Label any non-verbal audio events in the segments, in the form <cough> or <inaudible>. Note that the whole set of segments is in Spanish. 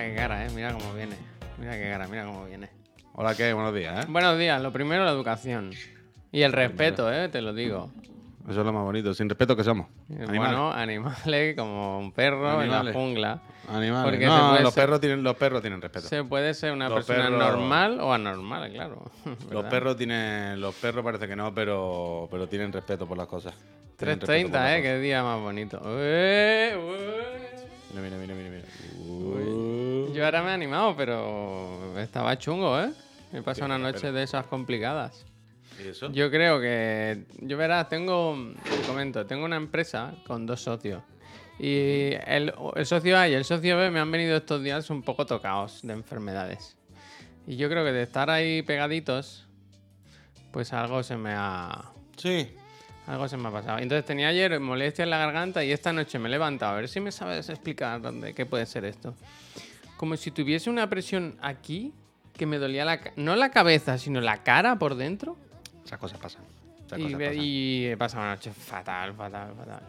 Mira qué cara, eh. Mira cómo viene. Mira qué cara, mira cómo viene. Hola, ¿qué? Buenos días, ¿eh? Buenos días. Lo primero, la educación. Y el respeto, eh, te lo digo. Eso es lo más bonito. Sin respeto que somos. Animales. Bueno, animales como un perro en la jungla. Animales. Porque no, los ser- perros, tienen, los perros tienen respeto. Se puede ser una Los persona perros- normal o anormal, claro. <laughs> Los perros tienen. Los perros parece que no, pero, pero tienen respeto por las cosas. Tienen respeto por 3.30, las eh, qué día más bonito. Ué, ué. cosas. Mira, mira, mira, mira. mira. Uh. Yo ahora me he animado, pero estaba chungo, ¿eh? Me pasado una noche espera. de esas complicadas. ¿Y eso? Yo creo que. Yo verás, tengo. Te comento, tengo una empresa con dos socios. Y el, el socio A y el socio B me han venido estos días un poco tocados de enfermedades. Y yo creo que de estar ahí pegaditos, pues algo se me ha. Sí. Algo se me ha pasado. Entonces tenía ayer molestia en la garganta y esta noche me he levantado. A ver si me sabes explicar dónde, qué puede ser esto. Como si tuviese una presión aquí que me dolía la... No la cabeza, sino la cara por dentro. Esas cosas pasan. Esas Y, cosas ve- pasan. y he pasado una noche fatal, fatal, fatal.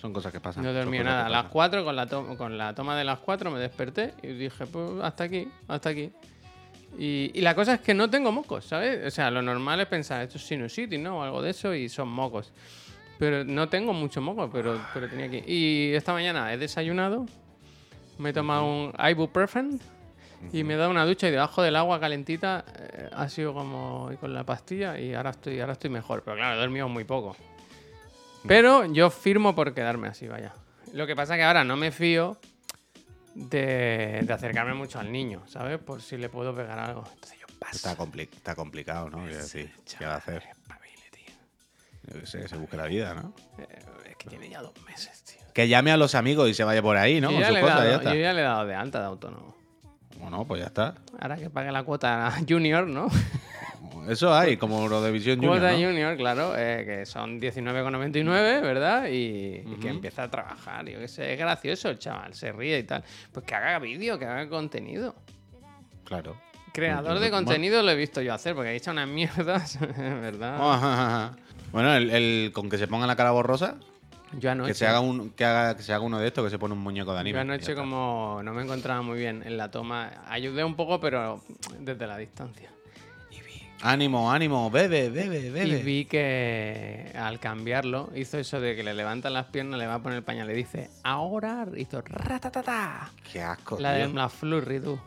Son cosas que pasan. No cosas nada. A las pasan. 4, con la, con la toma de las 4, me desperté y dije, pues hasta aquí, hasta aquí. Y, y la cosa es que no tengo mocos, ¿sabes? O sea, lo normal es pensar, esto es sinusitis, ¿no? O algo de eso y son mocos. Pero no tengo mucho moco, pero, pero tenía que... Y esta mañana he desayunado, me he tomado un ibuprofen y me he dado una ducha y debajo del agua calentita eh, ha sido como con la pastilla y ahora estoy, ahora estoy mejor. Pero claro, he dormido muy poco. Pero yo firmo por quedarme así, vaya. Lo que pasa es que ahora no me fío de, de acercarme mucho al niño, ¿sabes? Por si le puedo pegar algo. Entonces yo paso. Está, compli- está complicado, ¿no? Decir, ¿qué va a hacer? Espabile, tío. Yo qué sé, se busque la vida, ¿no? Eh, es que tiene ya dos meses, tío. Que llame a los amigos y se vaya por ahí, ¿no? yo, Con ya le he cosas, dado, ya está. yo ya le he dado de alta de autónomo. Bueno, pues ya está. Ahora que pague la cuota junior, ¿no? <laughs> Eso hay, como Eurovisión Junior, cuota ¿no? junior, claro, eh, que son 19,99, ¿verdad? Y, y que empieza a trabajar. Yo que sé, es gracioso el chaval, se ríe y tal. Pues que haga vídeo, que haga contenido. Claro. Creador de contenido lo he visto yo hacer, porque he hecho unas mierdas, <laughs> ¿verdad? Bueno, el, el- con que se ponga la cara borrosa, Yo anoche, que se haga un, que haga, que se haga uno de estos, que se pone un muñeco de anime. yo y anoche como no me encontraba muy bien en la toma, ayudé un poco, pero desde la distancia. Ánimo, ánimo, bebe, bebe, Y bebe. vi que al cambiarlo hizo eso de que le levantan las piernas, le va a poner el pañal, le dice, ahora hizo ratatata. Qué asco, La de la flurry, tú.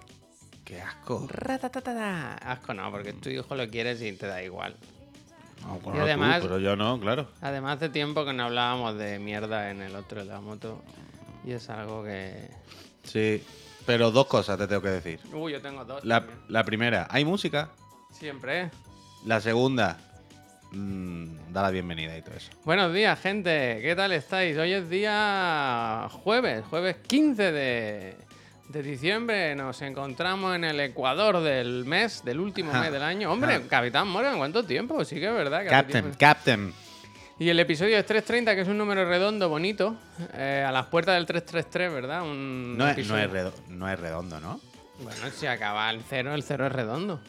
Qué asco. Ratatata. Asco no, porque tu hijo lo quieres y te da igual. No, Y bueno, tú, además- pero yo no, claro. Además hace tiempo que no hablábamos de mierda en el otro de la moto. Y es algo que... Sí, pero dos cosas te tengo que decir. Uy, yo tengo dos. La primera, hay música. Siempre. La segunda, mm, da la bienvenida y todo eso. Buenos días, gente. ¿Qué tal estáis? Hoy es día jueves, jueves 15 de, de diciembre. Nos encontramos en el Ecuador del mes, del último mes del año. Hombre. Capitán Morgan, ¿cuánto tiempo? Sí que es verdad. que Captain. Captain. Y el episodio es 330, que es un número redondo, bonito. eh, a las puertas del 333, ¿verdad? Un No es, no, es redo- no es redondo, ¿no? Bueno, si acaba el cero, el cero es redondo.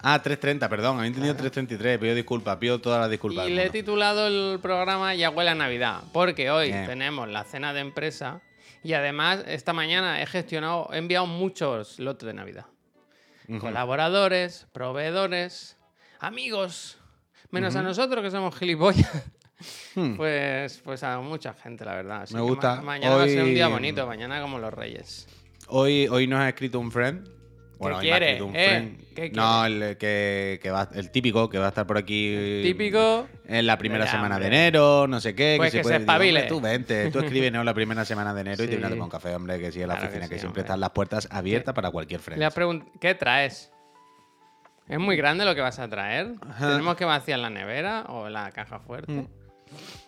Ah, 330, perdón, había entendido 333. Pido disculpas, pido todas las disculpas. Y le he titulado el programa Ya huele a Navidad, porque hoy Bien. tenemos la cena de empresa y además esta mañana he gestionado, he enviado muchos lotes de Navidad. Colaboradores, proveedores, amigos, menos a nosotros que somos gilipollas. Hmm. Pues, pues a mucha gente, la verdad. Así Me gusta. ma- mañana va a ser un día bonito, mañana como los reyes. Hoy, hoy nos ha escrito un friend. Bueno, hoy me ha quiere? escrito un ¿Eh? ¿Qué no, el, que, que va, el típico que va a estar por aquí. Típico. En la primera Verá, semana hombre. de enero, no sé qué. Pues que se puede- digo, espabile. tú vente, tú escribe no la primera semana de enero y te <laughs> vienes a tomar un café, hombre, que sí, en la Claro oficina, que, sí, siempre están las puertas abiertas para cualquier pregunt- ¿Qué traes? ¿Es muy grande lo que vas a traer? Ajá. ¿Tenemos que vaciar la nevera o la caja fuerte? Mm.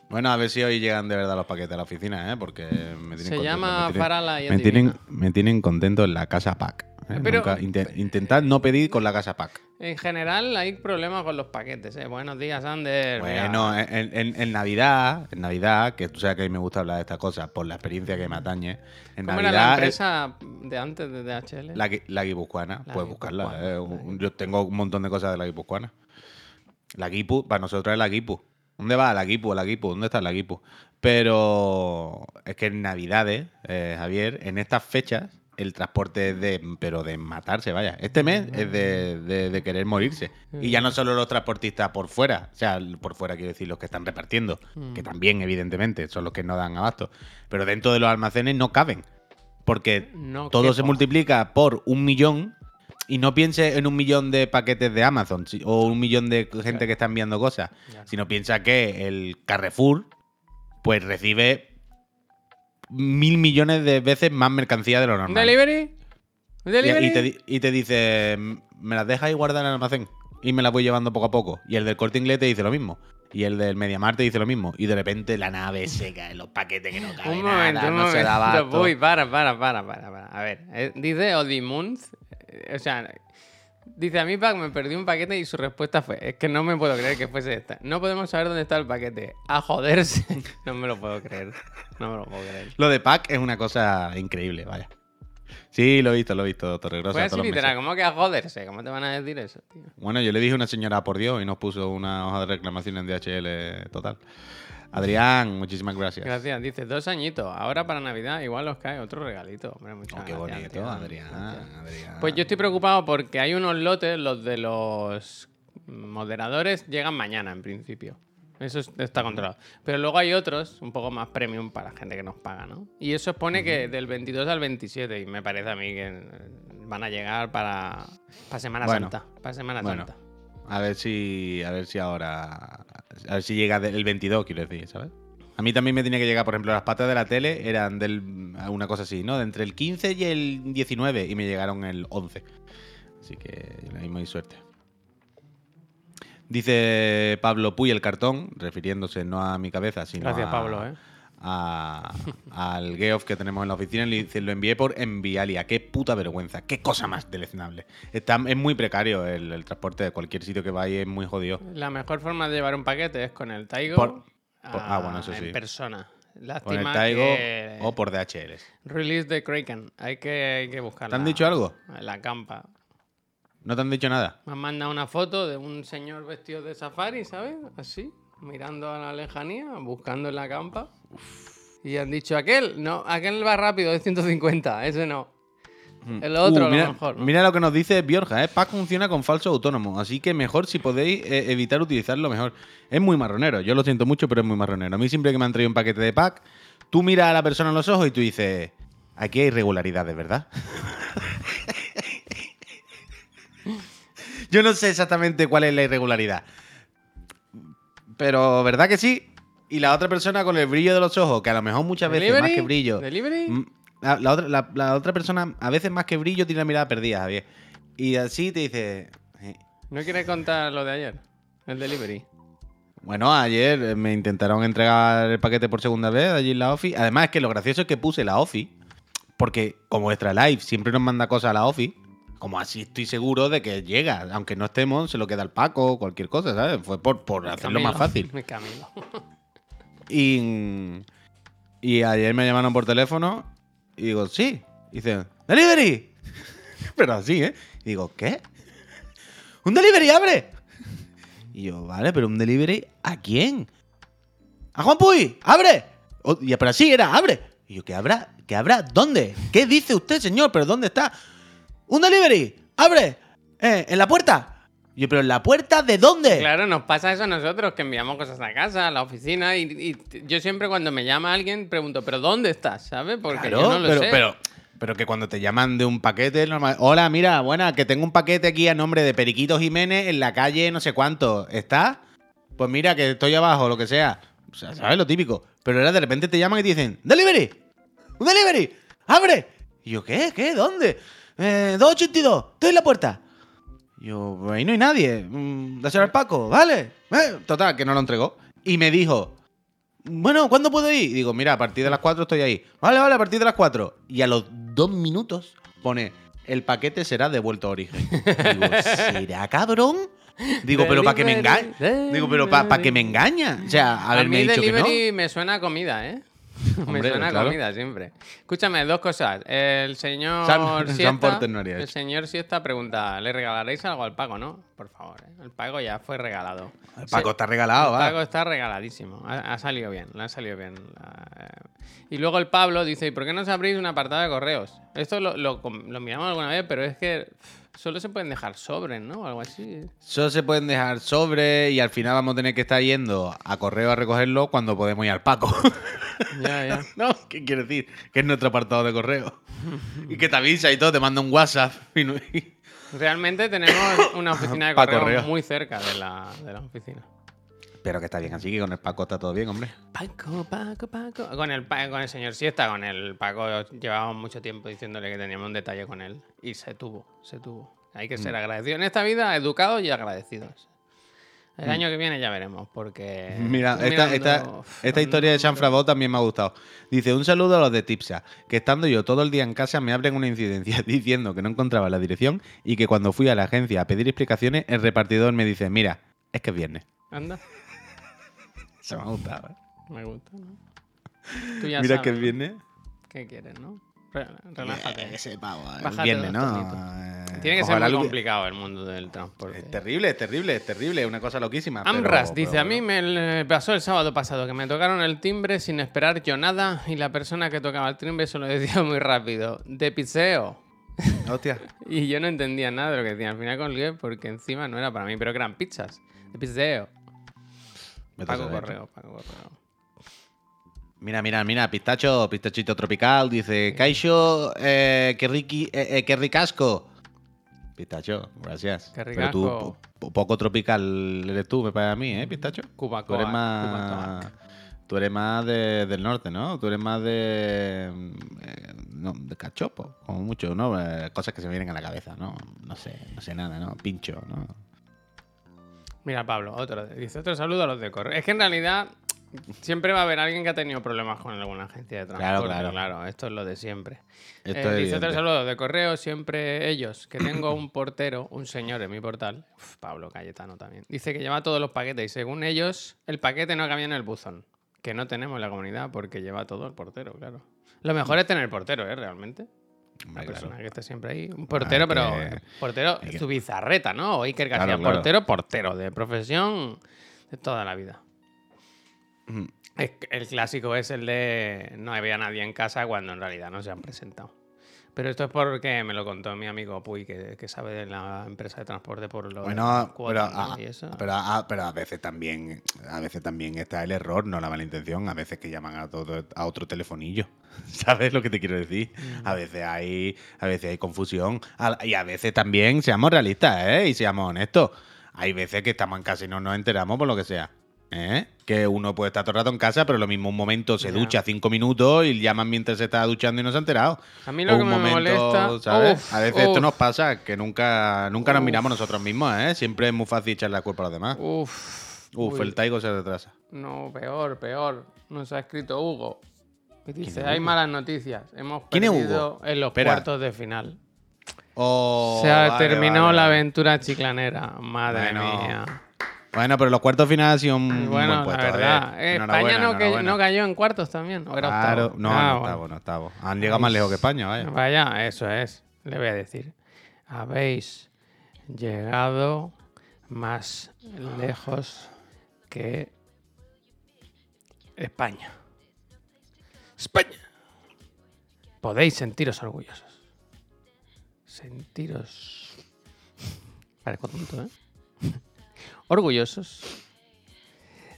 Bueno, a ver si hoy llegan de verdad los paquetes a la oficina, ¿eh? Porque me tienen Se contento, llama me tienen- Farala y me tienen, me tienen contento en la casa pack. ¿Eh? Pero- Nunca- inte- intentad no pedir con la casa pack. En general hay problemas con los paquetes, ¿eh? Buenos días, Ander. Bueno, en, en- en Navidad, en Navidad, que tú sabes que a mí me gusta hablar de estas cosas por la experiencia que me atañe. En ¿Cómo era la eh, empresa de antes de DHL? la, gui- la guipuzcoana, puedes buscarla. eh, Yo tengo un montón de cosas de la guipuzcoana. La guipu, para nosotros es la guipu. ¿Dónde va la guipu? La guipu, ¿dónde está la guipu? Pero es que en Navidades, eh, Javier, en estas fechas, el transporte es de, pero de matarse, vaya. Este mes es de, de- de querer morirse. Y ya no solo los transportistas por fuera, o sea, por fuera quiero decir los que están repartiendo, que también, evidentemente, son los que no dan abasto. Pero dentro de los almacenes no caben. Porque No todo se multiplica por un millón. Y no piense en un millón de paquetes de Amazon o un millón de gente que está enviando cosas, sino piensa que el Carrefour pues recibe mil millones de veces más mercancía de lo ¿Un normal. delivery? ¿Un Y, delivery? y te, di- y te dice, me las dejas ahí guardar en el almacén y me las voy llevando poco a poco. Y el del corte inglés te dice lo mismo. Y el del Mediamar te dice lo mismo. Y de repente la nave se cae, los paquetes que no caen. <laughs> Un momento, un no se da. Uy, para, para, para, para, para. A ver, eh, dice Odimunth, eh, o sea, dice a mí Pac me perdí un paquete y su respuesta fue, es que no me puedo creer que fuese esta. No podemos saber dónde está el paquete. A joderse. <laughs> no me lo puedo creer. No me lo puedo creer. Lo de Pack es una cosa increíble, vaya. Sí, lo he visto, lo he visto, Torregrosa. Fue así literal. ¿cómo que a joderse? ¿Cómo te van a decir eso, tío? Bueno, yo le dije a una señora por Dios y nos puso una hoja de reclamación en DHL total. Adrián, muchísimas gracias. Gracias. Dice, dos añitos. Ahora para Navidad igual os cae otro regalito. Hombre, muchas Oh, qué gracias, bonito, tío. Adrián. Pues yo estoy preocupado porque hay unos lotes, los de los moderadores, llegan mañana en principio. Eso es- está controlado. Pero luego hay otros, un poco más premium para gente que nos paga, ¿no? Y eso pone que del 22 al 27, y me parece a mí que van a llegar para, para Semana Bueno, Santa. Para Semana bueno. Santa. A ver si. A ver si ahora. A ver si llega el 22, quiero decir, ¿sabes? A mí también me tenía que llegar, por ejemplo, las patas de la tele eran del. Una cosa así, ¿no? De entre el 15 y el 19. Y me llegaron el 11. Así que la misma suerte. Dice Pablo Puy el cartón, refiriéndose no a mi cabeza, sino Gracias, a- Pablo, ¿eh? A- al Geoff que tenemos en la oficina. Le dice, lo envié por Envialia. Qué puta vergüenza. Qué cosa más deleznable. Está, es muy precario el, el transporte de cualquier sitio que vaya. Es muy jodido. La mejor forma de llevar un paquete es con el Taigo. Por- por- ah, bueno, eso En sí. persona. Con Lástima el Taigo que- o por DHL. Release de Kraken. Hay que, hay que buscarla. ¿Te han dicho algo? La campa. ¿No te han dicho nada? Me han mandado una foto de un señor vestido de safari, ¿sabes? Así, mirando a la lejanía, buscando en la campa. Y han dicho, aquel, no, aquel va rápido, de 150, ese no. El otro, Uh, mira, lo mejor. mira lo que nos dice Biorja, ¿eh? Pack funciona con falso autónomo, así que mejor si podéis eh, evitar utilizarlo mejor. Es muy marronero, yo lo siento mucho, pero es muy marronero. A mí siempre que me han traído un paquete de pack, tú miras a la persona en los ojos y tú dices, aquí hay irregularidades, ¿verdad? <laughs> yo no sé exactamente cuál es la irregularidad, pero ¿verdad que sí? Y la otra persona con el brillo de los ojos, que a lo mejor muchas veces más que brillo... ¿Delivery? Mm, La, la otra, la- la otra persona, a veces más que brillo, tiene la mirada perdida, Javier. Y así te dice. eh, ¿No quieres contar lo de ayer? El delivery. Bueno, ayer eh, me intentaron entregar el paquete por segunda vez allí en la OFI. Además, es que lo gracioso es que puse la OFI, porque como Extra Life siempre nos manda cosas a la OFI, como así estoy seguro de que llega. Aunque no estemos, se lo queda al Paco, cualquier cosa, ¿sabes? Fue por, por hacerlo más fácil. Me Camilo. <laughs> Y, y ayer me llamaron por teléfono y digo, sí. Y dicen, ¡Delivery! <laughs> Pero así, ¿eh? Y digo, ¿qué? ¡Un delivery, abre! Y yo, vale, pero un delivery ¿a quién? ¡A Juan Puy! ¡Abre! O- y, pero así era, abre. Y yo, ¿qué habrá? ¿Qué habrá? ¿Dónde? ¿Qué dice usted, señor? ¿Pero dónde está? ¡Un delivery! ¡Abre! Eh, ¿En la puerta? Yo, ¿pero en la puerta de dónde? Claro, nos pasa eso a nosotros, que enviamos cosas a casa, a la oficina, y, yo siempre cuando me llama alguien pregunto, ¿pero dónde estás? ¿Sabes? Porque Claro, yo no lo pero, sé. pero, pero que cuando te llaman de un paquete, normal. Hola, mira, buena, que tengo un paquete aquí a nombre de Periquito Jiménez en la calle no sé cuánto. ¿Está? Pues mira, que estoy abajo, lo que sea. O sea, ¿sabes lo típico? Pero ahora de repente te llaman y te dicen, ¡Delivery! ¡Un delivery! ¡Abre! Y yo, ¿qué? ¿Qué? ¿Dónde? Eh, 282, estoy en la puerta. Yo, "Pues ahí no hay nadie. Mm, Dáselo al Paco, ¿vale? Eh, total, que no lo entregó. Y me dijo, bueno, ¿cuándo puedo ir? Y digo, mira, a partir de las 4 estoy ahí. Vale, vale, a partir de las 4. Y a los dos minutos pone, el paquete será devuelto a origen. Digo, ¿será cabrón? Digo, pero para que me. Delivery, Digo, pero para que me engaña. O sea, A haberme mí dicho que no. delivery me suena a comida, ¿eh? <laughs> me Hombre, suena a claro. comida siempre. Escúchame, dos cosas. El señor Sam Siesta, Porter no el señor Siesta pregunta, ¿le regalaréis algo al Paco, no? Por favor, ¿eh? el Paco ya fue regalado. El Paco está regalado, El va. Paco está regaladísimo. Ha, ha salido bien, le ha salido bien. La- Y luego el Pablo dice, ¿y por qué no se abrís un apartado de correos? Esto lo, lo, lo miramos alguna vez, pero es que pff, solo se pueden dejar sobres, ¿no? Algo así. Solo se pueden dejar sobre y al final vamos a tener que estar yendo a correo a recogerlo cuando podemos ir al Paco. <laughs> Ya, ya. <laughs> ¿No? ¿Qué quiere decir? Que es nuestro apartado de correo. y que te avisa y todo, te manda un WhatsApp. y no- y- Realmente tenemos una oficina de <laughs> correo. muy cerca de la, de la oficina. Pero que está bien así, que con el Paco está todo bien, hombre. Paco, Paco, Paco. Con el, con el señor Siesta, con el Paco, llevábamos mucho tiempo diciéndole que teníamos un detalle con él. Y se tuvo, se tuvo. Hay que Mm. ser agradecido. En esta vida, educados y agradecidos. El Mm. año que viene ya veremos, porque. <laughs> Mira, esta, esta, <laughs> esta historia de Jean Frabot también me ha gustado. Dice, un saludo a los de Tipsa, que estando yo todo el día en casa me abren una incidencia <laughs> diciendo que no encontraba la dirección y que cuando fui a la agencia a pedir explicaciones, el repartidor me dice, mira, es que es viernes. Anda, Se me ha gustado. ¿eh? me gusta, ¿no? Tú ya Mira sabes, que viernes. ¿Qué quieres, no? Re- Relájate. Ese pavo, eh, Bájate viernes, ¿no? Eh, Tiene que ser muy lo- complicado el mundo del transporte. Es terrible, es terrible, es terrible, una cosa loquísima. pero- Amras pero dice, a mí me pasó el sábado pasado que me tocaron el timbre sin esperar yo nada y la persona que tocaba el timbre solo decía <laughs> muy rápido, de piseo. <laughs> Hostia. Y yo no entendía nada de lo que decía. Al final colgué porque encima no era para mí, pero que eran pizzas. De piseo. Toca correo, pago correo. Mira, mira, mira, pistacho, pistachito tropical, dice, Caixo, eh, qué, riqui, eh, eh, qué ricasco. Pistacho, gracias. Qué Pero tú, po- poco tropical eres tú, me parece a mí, ¿eh, pistacho? Cuba, Tú eres Cuba, más... Cuba, Tú eres más de- del norte, ¿no? Tú eres más de... mm, eh, no, de cachopo, como mucho, ¿no? Cosas que se me vienen a la cabeza, ¿no? No sé, no sé nada, ¿no? Pincho, ¿no? Mira, Pablo, otro. Dice otro saludo a los de correo. Es que en realidad siempre va a haber alguien que ha tenido problemas con alguna agencia de Claro, transporte. claro. esto es lo de siempre. Esto Eh, es dice otro saludo de correo, siempre ellos, que tengo un portero, un señor en mi portal, Uf, Pablo Cayetano también, dice que lleva todos los paquetes y según ellos el paquete no cambia en el buzón, que no tenemos en la comunidad porque lleva todo el portero, claro. Lo mejor es tener portero, ¿eh? Realmente. Hombre, Una claro. persona que esté siempre ahí. Un portero, pero que- portero, que- su bizarreta, ¿no? O Iker García, Claro, portero, portero, de profesión de toda la vida. Que El clásico es el de no había nadie en casa cuando en realidad no se han presentado. Pero esto es porque me lo contó mi amigo Puy, que, que sabe de la empresa de transporte por lo Bueno, las pero, cuotas, ¿no? a, Y eso. pero, a, pero a veces también a veces también está el error, no la mala intención. A veces que llaman a todo a otro telefonillo. <laughs> ¿Sabes lo que te quiero decir? Mm. A veces hay a veces hay confusión y a veces también seamos realistas, ¿eh? Y seamos honestos. Hay veces que estamos en casa y no nos enteramos por lo que sea. ¿eh? Que uno puede estar todo el rato en casa, pero lo mismo un momento se ducha cinco minutos y llaman mientras se está duchando y no se ha enterado. A mí lo O que un me momento, molesta- ¿sabes? Uf, a veces esto nos pasa que nunca, nunca nos miramos nosotros mismos, ¿eh? Siempre es muy fácil echar la culpa a los demás. Uf. Uf, uy. el Taigo se retrasa. No, peor, peor. Nos ha escrito Hugo. Y ¿Quién dice, hay malas noticias. Hemos ¿Quién es perdido Hugo? en los Espera. cuartos de final. Oh, Se ha vale, terminó vale. la aventura chiclanera. Madre Bueno, mía. Bueno, pero los cuartos finales han sido un Y buen bueno, puesto. la verdad. España no, que- enhorabuena. no cayó en cuartos también. ¿O era Claro, octavo? no, Ah, no bueno. octavo, no octavo. Han llegado más lejos que España, vaya. Vaya, eso es. Le voy a decir. Habéis llegado más lejos que España. España. Podéis sentiros orgullosos. Sentiros. Parezco tonto, ¿eh? <laughs> orgullosos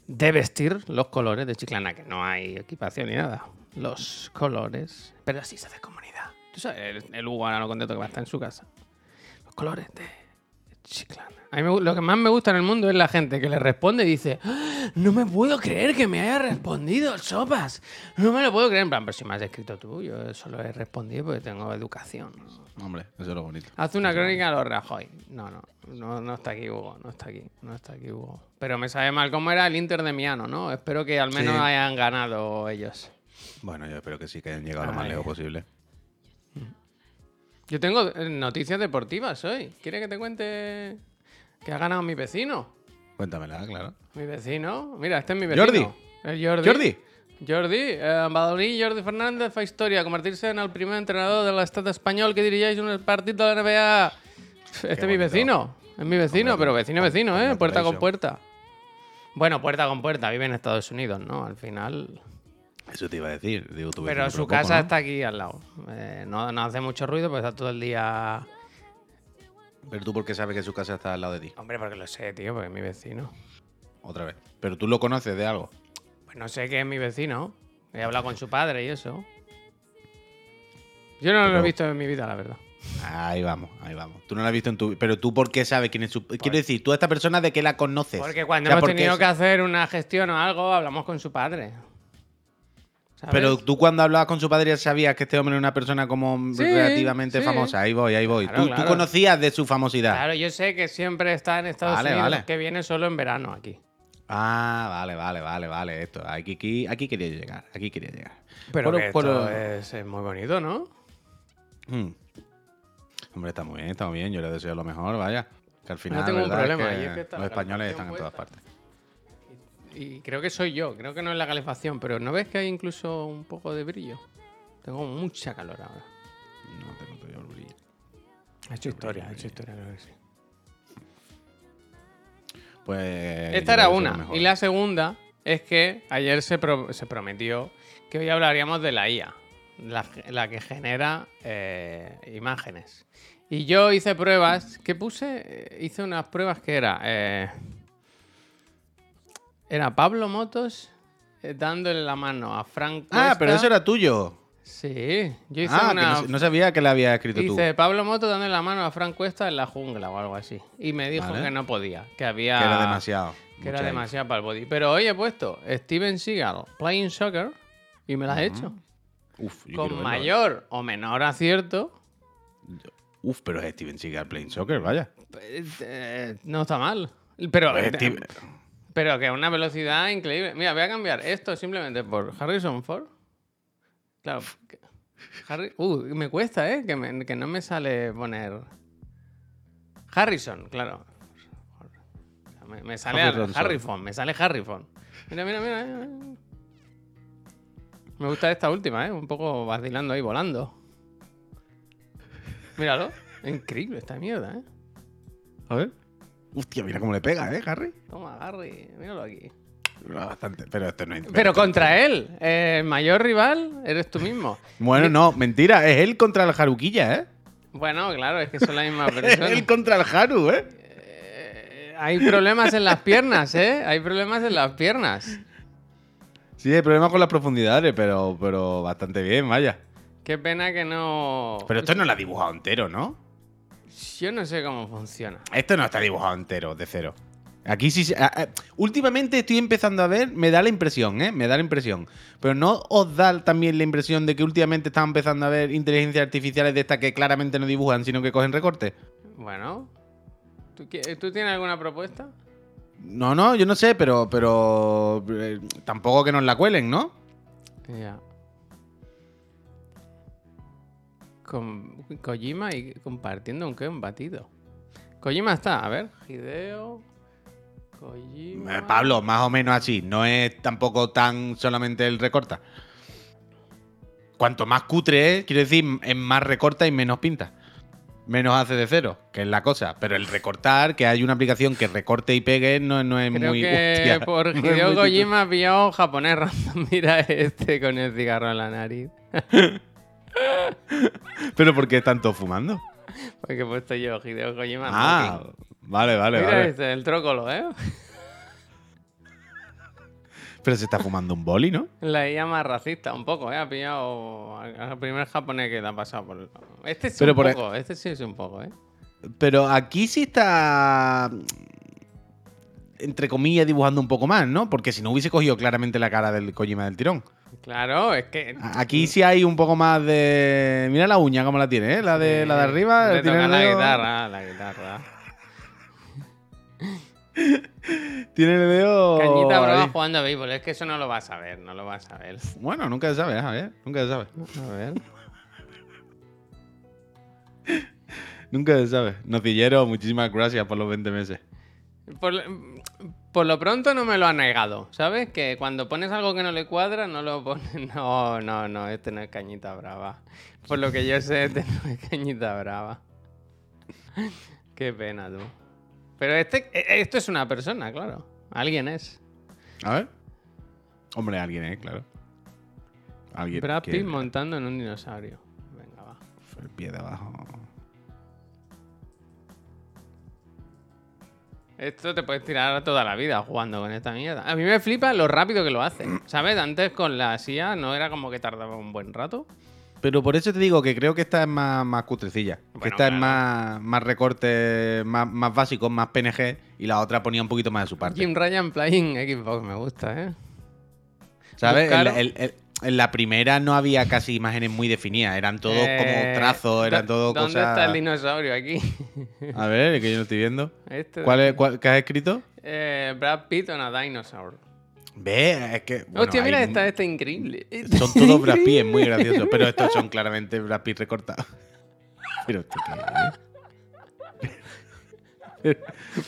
de vestir los colores de Chiclana, que no hay equipación ni nada. Los colores. Pero así se hace comunidad. Tú sabes, el, el Hugo ahora lo contento que va a estar en su casa. Los colores de Chiclana. A mí me lo que más me gusta en el mundo es la gente que le responde y dice: "¡Ah! No me puedo creer que me haya respondido, sopas. No me lo puedo creer. En plan, pero si me has escrito tú, yo solo he respondido porque tengo educación. Hombre, eso es lo bonito. Haz una crónica a los Rajoy. No, no, no, no está aquí Hugo, no está aquí, no está aquí Hugo. Pero me sabe mal cómo era el Inter de Miano, ¿no? Espero que al menos Sí. hayan ganado ellos. Bueno, yo espero que sí, que hayan llegado lo más lejos posible. Yo tengo eh, noticias deportivas hoy. ¿Quiere que te cuente que ha ganado mi vecino? Cuéntamela, claro. Mi vecino. Mira, este es mi vecino. Jordi. El Jordi. Jordi. Jordi, eh, Jordi Fernández fa història, convertir-se en el primer entrenador de l'estat espanyol que dirigeix un partit de la NBA. Este es mi vecino, es mi vecino, pero vecino, vecino, ¿eh? Puerta con puerta. Bueno, puerta con puerta, vive en Estados Unidos, ¿no? Al final... Eso te iba a decir. Digo, tu Pero su poco, casa ¿no? está aquí al lado. Eh, no, no hace mucho ruido, pues está todo el día. Pero tú, ¿por qué sabes que su casa está al lado de ti? Hombre, porque lo sé, tío, porque es mi vecino. Otra vez. Pero tú lo conoces de algo. Pues no sé que es mi vecino. He hablado con su padre y eso. Yo no lo he visto en mi vida, la verdad. Ahí vamos, ahí vamos. Tú no la has visto en tu. Pero tú, ¿por qué sabes quién es su. Pues Quiero decir, tú a esta persona de qué la conoces. Porque cuando O sea, hemos porque tenido es- que hacer una gestión o algo, hablamos con su padre. ¿Sabes? Pero tú cuando hablabas con su padre ya sabías que este hombre era una persona como Sí, relativamente sí. famosa. Ahí voy, ahí voy. Claro, tú, conocías de su famosidad. Claro, yo sé que siempre está en Estados Vale, Unidos, vale. que viene solo en verano aquí. Ah, vale, vale, vale, vale. Esto, aquí, aquí, aquí quería llegar. Aquí quería llegar. Pero Por- que por- esto es, es muy bonito, ¿no? Hmm. Hombre, está muy bien, está muy bien. Yo le deseo lo mejor, vaya. Que al final tengo un ¿verdad? es problema, que y es que está los españoles están en todas partes. Y creo que soy yo, creo que no es la calefacción, pero ¿no ves que hay incluso un poco de brillo? Tengo mucha calor ahora. No te noto yo el brillo. Ha hecho historia, ha hecho historia, creo que sí. Pues. Esta era una. Y la segunda es que ayer se, pro- se prometió que hoy hablaríamos de la IA, la, la que genera eh, imágenes. Y yo hice pruebas, ¿qué puse? Eh, Hice unas pruebas que era... eh, era Pablo Motos eh, dándole la mano a Frank Ah, pero Cuesta. eso era tuyo. Sí, yo hice Ah, que una... no, no sabía que le había escrito tú. Dice Pablo Moto dándole la mano a Frank Cuesta en la jungla o algo así. Y me dijo Vale. que no podía, que había... Que era demasiado. Que era demasiado para el body. Pero hoy he puesto Steven Seagal playing soccer y me las he hecho. Uf, yo Con verlo, mayor o menor acierto. eh. Uf, pero es Steven Seagal playing soccer, vaya. eh, eh, no está mal. Pero, Pues eh, Steve- pero que a una velocidad increíble. Mira, voy a cambiar esto simplemente por Harrison Ford. Claro. que- Harry- uh, me cuesta, ¿eh? Que, me- que no me sale poner. Harrison, claro. Me, me sale Harrison. Harrison, me sale Harrison. Mira, mira, mira. mira. Me gusta esta última, ¿eh? Un poco vacilando ahí, volando. Míralo. Increíble esta mierda, ¿eh? A ver. Hostia, mira cómo le pega, ¿eh, Harry? Toma, Harry. Míralo aquí. Bastante. Pero esto no es. Pero contra él, eh, el mayor rival eres tú mismo. <laughs> Bueno, no, mentira. Es él contra el Haruquilla, ¿eh? Bueno, claro, es que son la misma <laughs> Es persona. él contra el Haru, ¿eh? Eh, hay problemas en las piernas, ¿eh? Hay problemas en las piernas. Sí, hay problemas con las profundidades, pero, pero bastante bien, vaya. Qué pena que no. Pero esto no lo ha dibujado entero, ¿no? Yo no sé cómo funciona. Esto no está dibujado entero, de cero. Aquí sí. se- ah, ah, últimamente estoy empezando a ver, me da la impresión, ¿eh? Me da la impresión. Pero ¿no os da también la impresión de que últimamente están empezando a ver inteligencias artificiales de estas que claramente no dibujan, sino que cogen recortes? Bueno. ¿Tú, qui- ¿tú tienes alguna propuesta? No, no, yo no sé, pero, pero eh, tampoco que nos la cuelen, ¿no? Ya. Con Kojima y compartiendo un qué, un batido. Kojima está, a ver. Hideo. Kojima. Eh, Pablo, más o menos así. No es tampoco tan solamente el recorta. Cuanto más cutre es, quiero decir, es más recorta y menos pinta. Menos hace de cero, que es la cosa. Pero el recortar, que hay una aplicación que recorte y pegue, no, no es Creo muy. que hostia, <laughs> por no Hideo muy Kojima pilló un japonés <laughs> random. Mira este con el cigarro en la nariz. <laughs> <laughs> Pero ¿por qué están todos fumando? Porque he puesto yo Hideo Kojima. Ah, vale, vale, Mira vale. este, el trócolo, ¿eh? Pero se está fumando un boli, ¿no? La IA más racista, un poco, ¿eh? Ha pillado al primer japonés que le ha pasado por... Este sí Pero un por poco, este sí es un poco, ¿eh? Pero aquí sí está. Entre comillas, dibujando un poco más, ¿no? Porque si no hubiese cogido claramente la cara del Kojima del tirón. Claro, es que... Aquí sí hay un poco más de. Mira la uña como la tiene, ¿eh? La de, la de arriba. Le tiene toca la dedo- guitarra, la guitarra. <laughs> Tiene el dedo. Cañita brava jugando a béisbol, es que eso no lo vas a ver, no lo vas a ver. Bueno, nunca se sabe, a ver. Nunca se sabe. A ver. Nunca se sabe. Nocillero, muchísimas gracias por los 20 meses. Por, por lo pronto no me lo ha negado, ¿sabes? Que cuando pones algo que no le cuadra, no lo pones. <laughs> No, no, no, este no es cañita brava. Por lo que yo sé, este no es cañita brava. <laughs> Qué pena, tú. Pero este, e- esto es una persona, claro. Alguien es. A ver. Hombre, alguien, ¿eh? Claro. Alguien Brad Pitt montando en un dinosaurio. Venga, va. el pie de abajo. Esto te puedes tirar toda la vida jugando con esta mierda. A mí me flipa lo rápido que lo hace. <clears throat> ¿Sabes? Antes con la SIA no era como que tardaba un buen rato. Pero por eso te digo que creo que esta es más, más cutrecilla. que esta es más, más recorte, más, más básico, más PNG. Y la otra ponía un poquito más de su parte. Jim Ryan playing Xbox me gusta, ¿eh? ¿Sabes? El- en la primera no había casi imágenes muy definidas. Eran todos Eh, como trazos, eran ¿dó- todo ¿Dónde cosas. está el dinosaurio aquí? A ver, que yo no estoy viendo. Este ¿Cuál es, cuál- ¿Qué has escrito? Eh, Brad Pitt on a dinosaur. Ve, es que. bueno, Hostia, mira, hay- esta, esta increíble. Son todos Brad Pitt, es muy <laughs> gracioso. Pero estos son claramente Brad Pitt recortados. Pero es? Pero,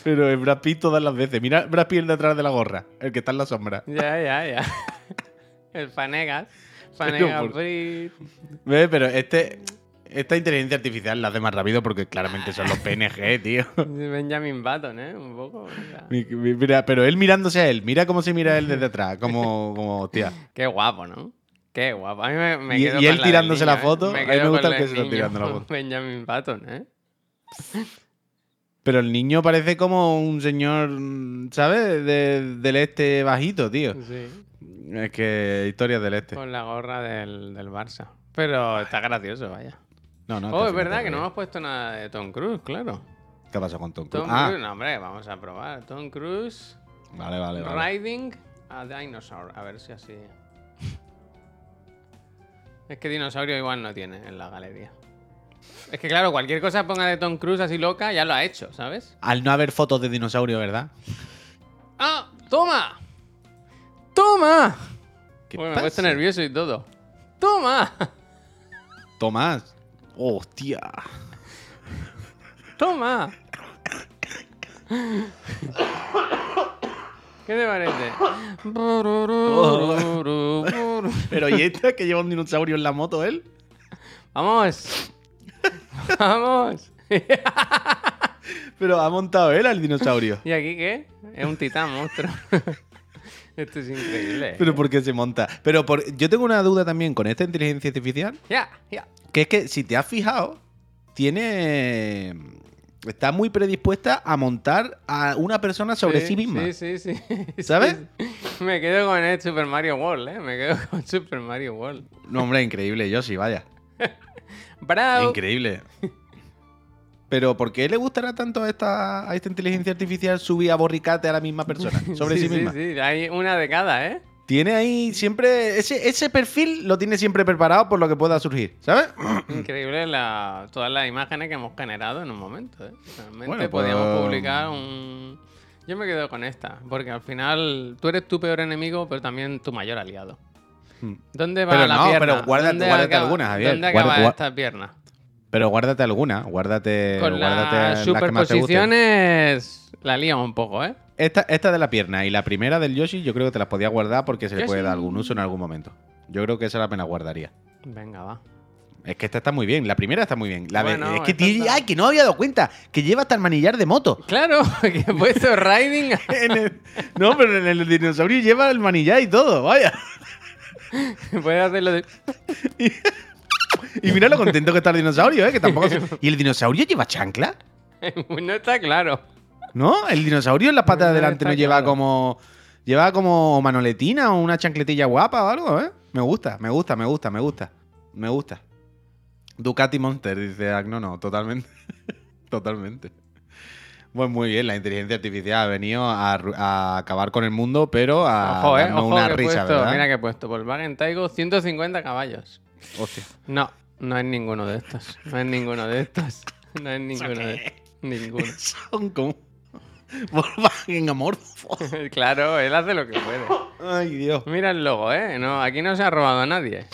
pero es Brad Pitt todas las veces. Mira Brad Pitt el de atrás de la gorra, el que está en la sombra. Ya, ya, ya. <laughs> El Fanegas. Pero <laughs> Fanegas. ¿Ves? Pero este, esta inteligencia artificial la hace más rápido porque claramente son los PNG, <laughs> tío. Benjamin Button, ¿eh? Un poco. mira. Mi- mi- Mira, pero él mirándose a él, mira cómo se mira él desde atrás, como, como tía. <laughs> Qué guapo, ¿no? Qué guapo. A mí me, me Y- quedo y con él tirándose la ¿eh? foto, a mí me gusta el que se está tirando la foto. Benjamin Button, ¿eh? Pero el niño parece como un señor, ¿sabes? De- del este bajito, tío. Sí. Es que historias del este. Con la gorra del, del Barça. Pero está gracioso, vaya. No, no. oh, es verdad que no hemos puesto nada de Tom Cruise, claro. ¿Qué pasa con Tom Cruise? Tom Ah, Cruise, no, hombre, vamos a probar. Tom Cruise vale, vale, vale. riding a dinosaur. A ver si así. <laughs> Es que dinosaurio igual no tiene en la galería. Es que claro, cualquier cosa ponga de Tom Cruise así loca, ya lo ha hecho, ¿sabes? Al no haber fotos de dinosaurio, ¿verdad? ¡Ah! ¡Toma! ¡Toma! ¿Qué Uy, me he puesto pasa? nervioso y todo. ¡Toma! Tomás. Hostia. ¡Toma! ¿Qué te parece? Pero ¿y esta que lleva un dinosaurio en la moto él? ¡Vamos! ¡Vamos! Pero ha montado él al dinosaurio. ¿Y aquí qué? Es un titán monstruo. <laughs> Esto es increíble. Pero ¿por qué se monta? Pero por... yo tengo una duda también con esta inteligencia artificial, Ya, ya. que es que si te has fijado, tiene... Está muy predispuesta a montar a una persona sobre sí, misma. Sí, sí, <laughs> sí. ¿Sabes? Sí. Me quedo con el Super Mario World, ¿eh? Me quedo con Super Mario World. No, hombre, increíble, yo sí, vaya. <laughs> ¡Bravo! Increíble. Pero ¿por qué le gustará tanto a esta, a esta inteligencia artificial subir a borricate a la misma persona? <laughs> Sobre sí, misma. Sí, sí, hay una de cada, ¿eh? Tiene ahí siempre. Ese, ese perfil lo tiene siempre preparado por lo que pueda surgir, ¿sabes? <clears throat> Increíble la- todas las imágenes que hemos generado en un momento, ¿eh? Realmente Bueno, pues- podíamos publicar un... Yo me quedo con esta, porque al final tú eres tu peor enemigo, pero también tu mayor aliado. Hmm. ¿Dónde va Pero la no, pierna? pero guárdate- ¿Dónde guárdate acaba- alguna, Javier. ¿Dónde acaba gua- esta pierna? Pero guárdate alguna, guárdate. Con guárdate las superposiciones la lía un poco, ¿eh? Esta, esta de la pierna y la primera del Yoshi, yo creo que te las podía guardar porque se le puede dar algún uso en algún momento. Yo creo que esa la pena guardaría. Venga, va. Es que esta está muy bien, la primera está muy bien. La de- es que tiene. está- ¡Ay, que no había dado cuenta! Que lleva hasta el manillar de moto. Claro, <laughs> que he puesto riding. <laughs> El- no, pero en el dinosaurio lleva el manillar y todo, vaya. <laughs> Puedes hacerlo de... Y mira lo contento que está el dinosaurio, ¿eh? Que tampoco se- ¿Y el dinosaurio lleva chancla? <laughs> no está claro. ¿No? El dinosaurio en las patas de delante no lleva claro. como. Lleva como manoletina o una chancletilla guapa o algo, ¿eh? Me gusta, me gusta, me gusta, me gusta. Me gusta. Ducati Monster, dice Agno, no, totalmente. <laughs> totalmente. Pues muy bien, la inteligencia artificial ha venido a, acabar con el mundo, pero a Ojo, eh. Ojo una que he risa, puesto. ¿verdad? Mira que he puesto. Volkswagen Taigo 150 caballos. Hostia. No, no es ninguno de estos. No es ninguno de estos. No es ninguno de estos. Ninguno. <laughs> Son como. Volkswagen amorfo. <laughs> claro, él hace lo que puede. Ay, Dios. Mira el logo, ¿eh? No, aquí no se ha robado a nadie.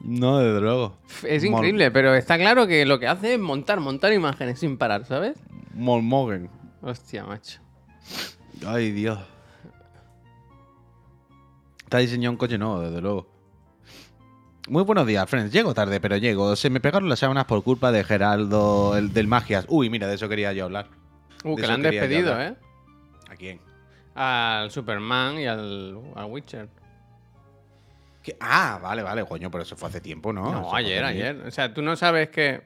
No, desde luego. Es Mol- increíble, pero está claro que lo que hace es montar, montar imágenes sin parar, ¿sabes? Molmogen. Hostia, macho. Ay, Dios. Está diseñado un coche nuevo, desde luego. Muy buenos días, friends. Llego tarde, pero llego. Se me pegaron las sábanas por culpa de Geraldo, el del Magias. Uy, mira, de eso quería yo hablar. Uh, De que le han despedido. ¿eh? ¿A quién? Al Superman y al, al Witcher. ¿Qué? Ah, vale, vale, coño, pero eso fue hace tiempo, ¿no? No, ayer, ayer. O sea, tú no sabes que.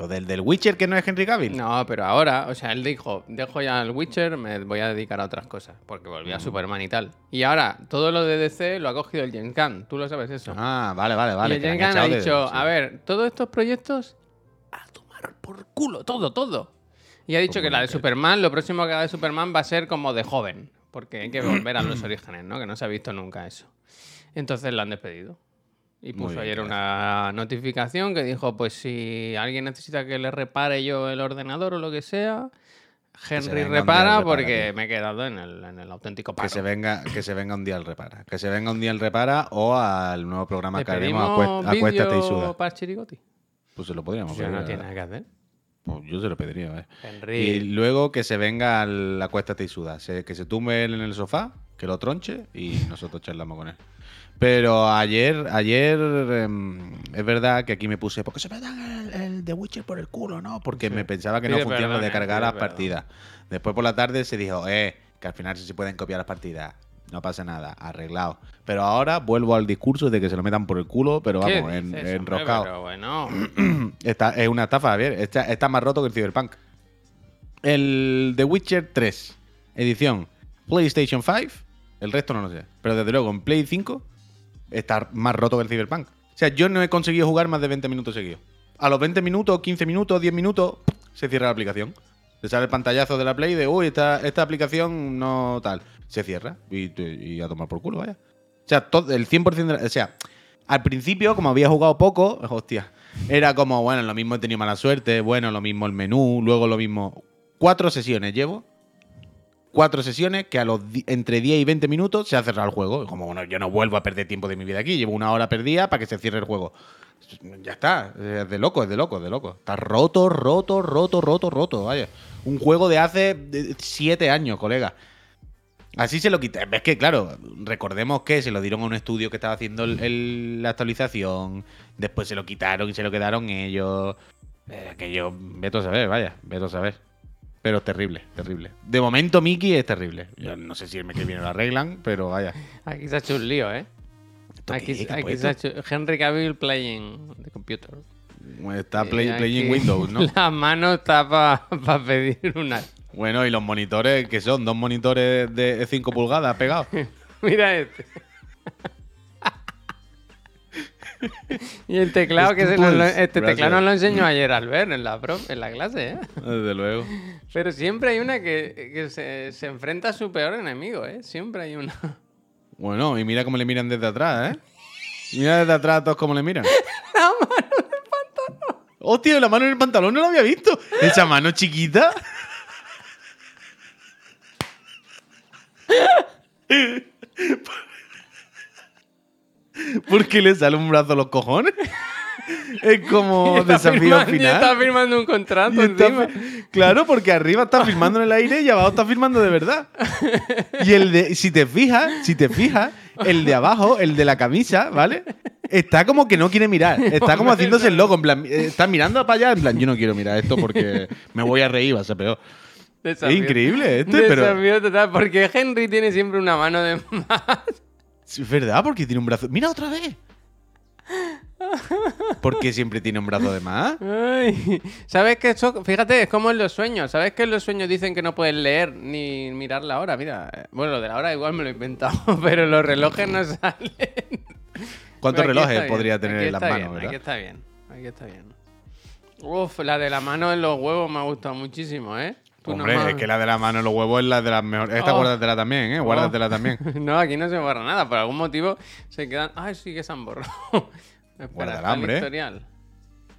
Lo del, del Witcher que no es Henry Cavill. No, pero ahora, o sea, él dijo, dejo ya el Witcher, me voy a dedicar a otras cosas, porque volví a Superman y tal. Y ahora, todo lo de DC lo ha cogido el James Gunn, tú lo sabes eso. Ah, vale, vale, vale. y el que le han James Gunn ha de- dicho, a ver, todos estos proyectos, a tomar por culo, todo, todo. Y ha dicho que la de. Superman, lo próximo que haga de Superman va a ser como de joven, porque hay que volver a los <clears throat> orígenes, ¿no? Que no se ha visto nunca eso. Entonces lo han despedido. Y puso bien, ayer gracias. una notificación que dijo, pues si alguien necesita que le repare yo el ordenador o lo que sea, se Henry repara porque me he quedado en el, en el auténtico paro. Que se, venga, que se venga un día al repara. Que se venga un día al repara o al nuevo programa ¿Le que haremos Acuéstate y suda. para Chirigoti? Pues se lo podríamos pedir, no tiene nada que hacer. Pues yo se lo pediría, ¿eh? Y Henry. luego que se venga al Acuéstate y suda. Que se tumbe él en el sofá, que lo tronche y nosotros charlamos con él. Pero ayer, ayer em, es verdad que aquí me puse, porque se me dan el, el The Witcher por el culo, ¿no? Porque Sí. me pensaba que Pide no funcionaba de cargar las perdón. partidas. Después por la tarde se dijo, eh, que al final sí se pueden copiar las partidas. No pasa nada, arreglado. Pero ahora vuelvo al discurso de que se lo metan por el culo, pero ¿Qué vamos, en, enroscado. Pero bueno, <clears throat> Está, es una estafa, Javier. Está, está más roto que el Cyberpunk. El The Witcher 3, edición PlayStation 5. El resto no lo sé. Pero desde luego en Play 5 está más roto que el Cyberpunk. O sea, yo no he conseguido jugar más de 20 minutos seguidos. A los 20 minutos, 15 minutos, 10 minutos, se cierra la aplicación. Te sale el pantallazo de la Play de, uy, esta, esta aplicación no tal. Se cierra y, a tomar por culo, vaya. O sea, el 100% de la- O sea, al principio, como había jugado poco, hostia, era como, bueno, lo mismo he tenido mala suerte, bueno, lo mismo el menú, luego lo mismo. Cuatro sesiones llevo. Cuatro sesiones que a los entre 10 y 20 minutos se ha cerrado el juego. Como, bueno, yo no vuelvo a perder tiempo de mi vida aquí. Llevo una hora perdida para que se cierre el juego. Ya está. Es de loco, es de loco, es de loco. Está roto, roto, roto, roto, roto. Vaya. Un juego de hace eh, siete años, colega. Así se lo quité. Es que, claro, recordemos que se lo dieron a un estudio que estaba haciendo el- la actualización. Después se lo quitaron y se lo quedaron ellos. Eh, que yo, veto a saber, vaya, veto a saber. Pero es terrible, terrible. De momento, Mickey es terrible. Yo no sé si el mes que viene lo arreglan, pero vaya. aquí se ha hecho un lío, ¿eh? ¿Esto Aquí, se ha hecho Henry Cavill playing the computer. Está play- Y playing Windows, ¿no? <laughs> La mano está para pedir una. Bueno, y los monitores, que son dos monitores de 5 pulgadas pegados. <laughs> Mira este. <laughs> y el teclado que se lo- este teclado nos lo enseñó ayer Albert en la, pro- en la clase, ¿eh? Desde luego. Pero siempre hay una que, que se, se enfrenta a su peor enemigo, ¿eh? Siempre hay una. Bueno, y mira cómo le miran desde atrás, ¿eh? Mira desde atrás a todos cómo le miran. <laughs> La mano del pantalón. ¡Hostia, la mano en el pantalón no la había visto! Esa mano chiquita. <laughs> ¿Por qué le sale un brazo a los cojones? Es como <laughs> desafío firmando- y final. está firmando un contrato encima. claro, porque arriba está filmando en el aire y abajo está filmando de verdad. Y el de, si te fijas, si te fijas, el de abajo, el de la camisa, ¿vale? Está como que no quiere mirar. Está como haciéndose el loco, en plan, eh, está mirando para allá, en plan, yo no quiero mirar esto porque me voy a reír, va a ser peor. Desafío- Es increíble este, pero- Desafío total, porque Henry tiene siempre una mano de más. Es verdad, porque tiene un brazo. ¡Mira otra vez! Porque siempre tiene un brazo de más. Ay, ¿Sabes qué? Eso, fíjate, es como en los sueños. ¿Sabes que en los sueños dicen que no puedes leer ni mirar la hora? Mira, bueno, lo de la hora igual me lo he inventado, <laughs> pero los relojes no salen. ¿Cuántos relojes bien, podría tener en las manos, bien, verdad? Aquí está bien, aquí está bien. Uf, la de la mano en los huevos me ha gustado muchísimo, ¿eh? Tú Hombre, nomás- es que la de la mano en los huevos es la de las mejores. Esta Oh. guárdatela también, ¿eh? Guárdatela también. <laughs> No, aquí no se borra nada. Por algún motivo se quedan. Ay, sí que se han borrado. <laughs> Espera, está el historial.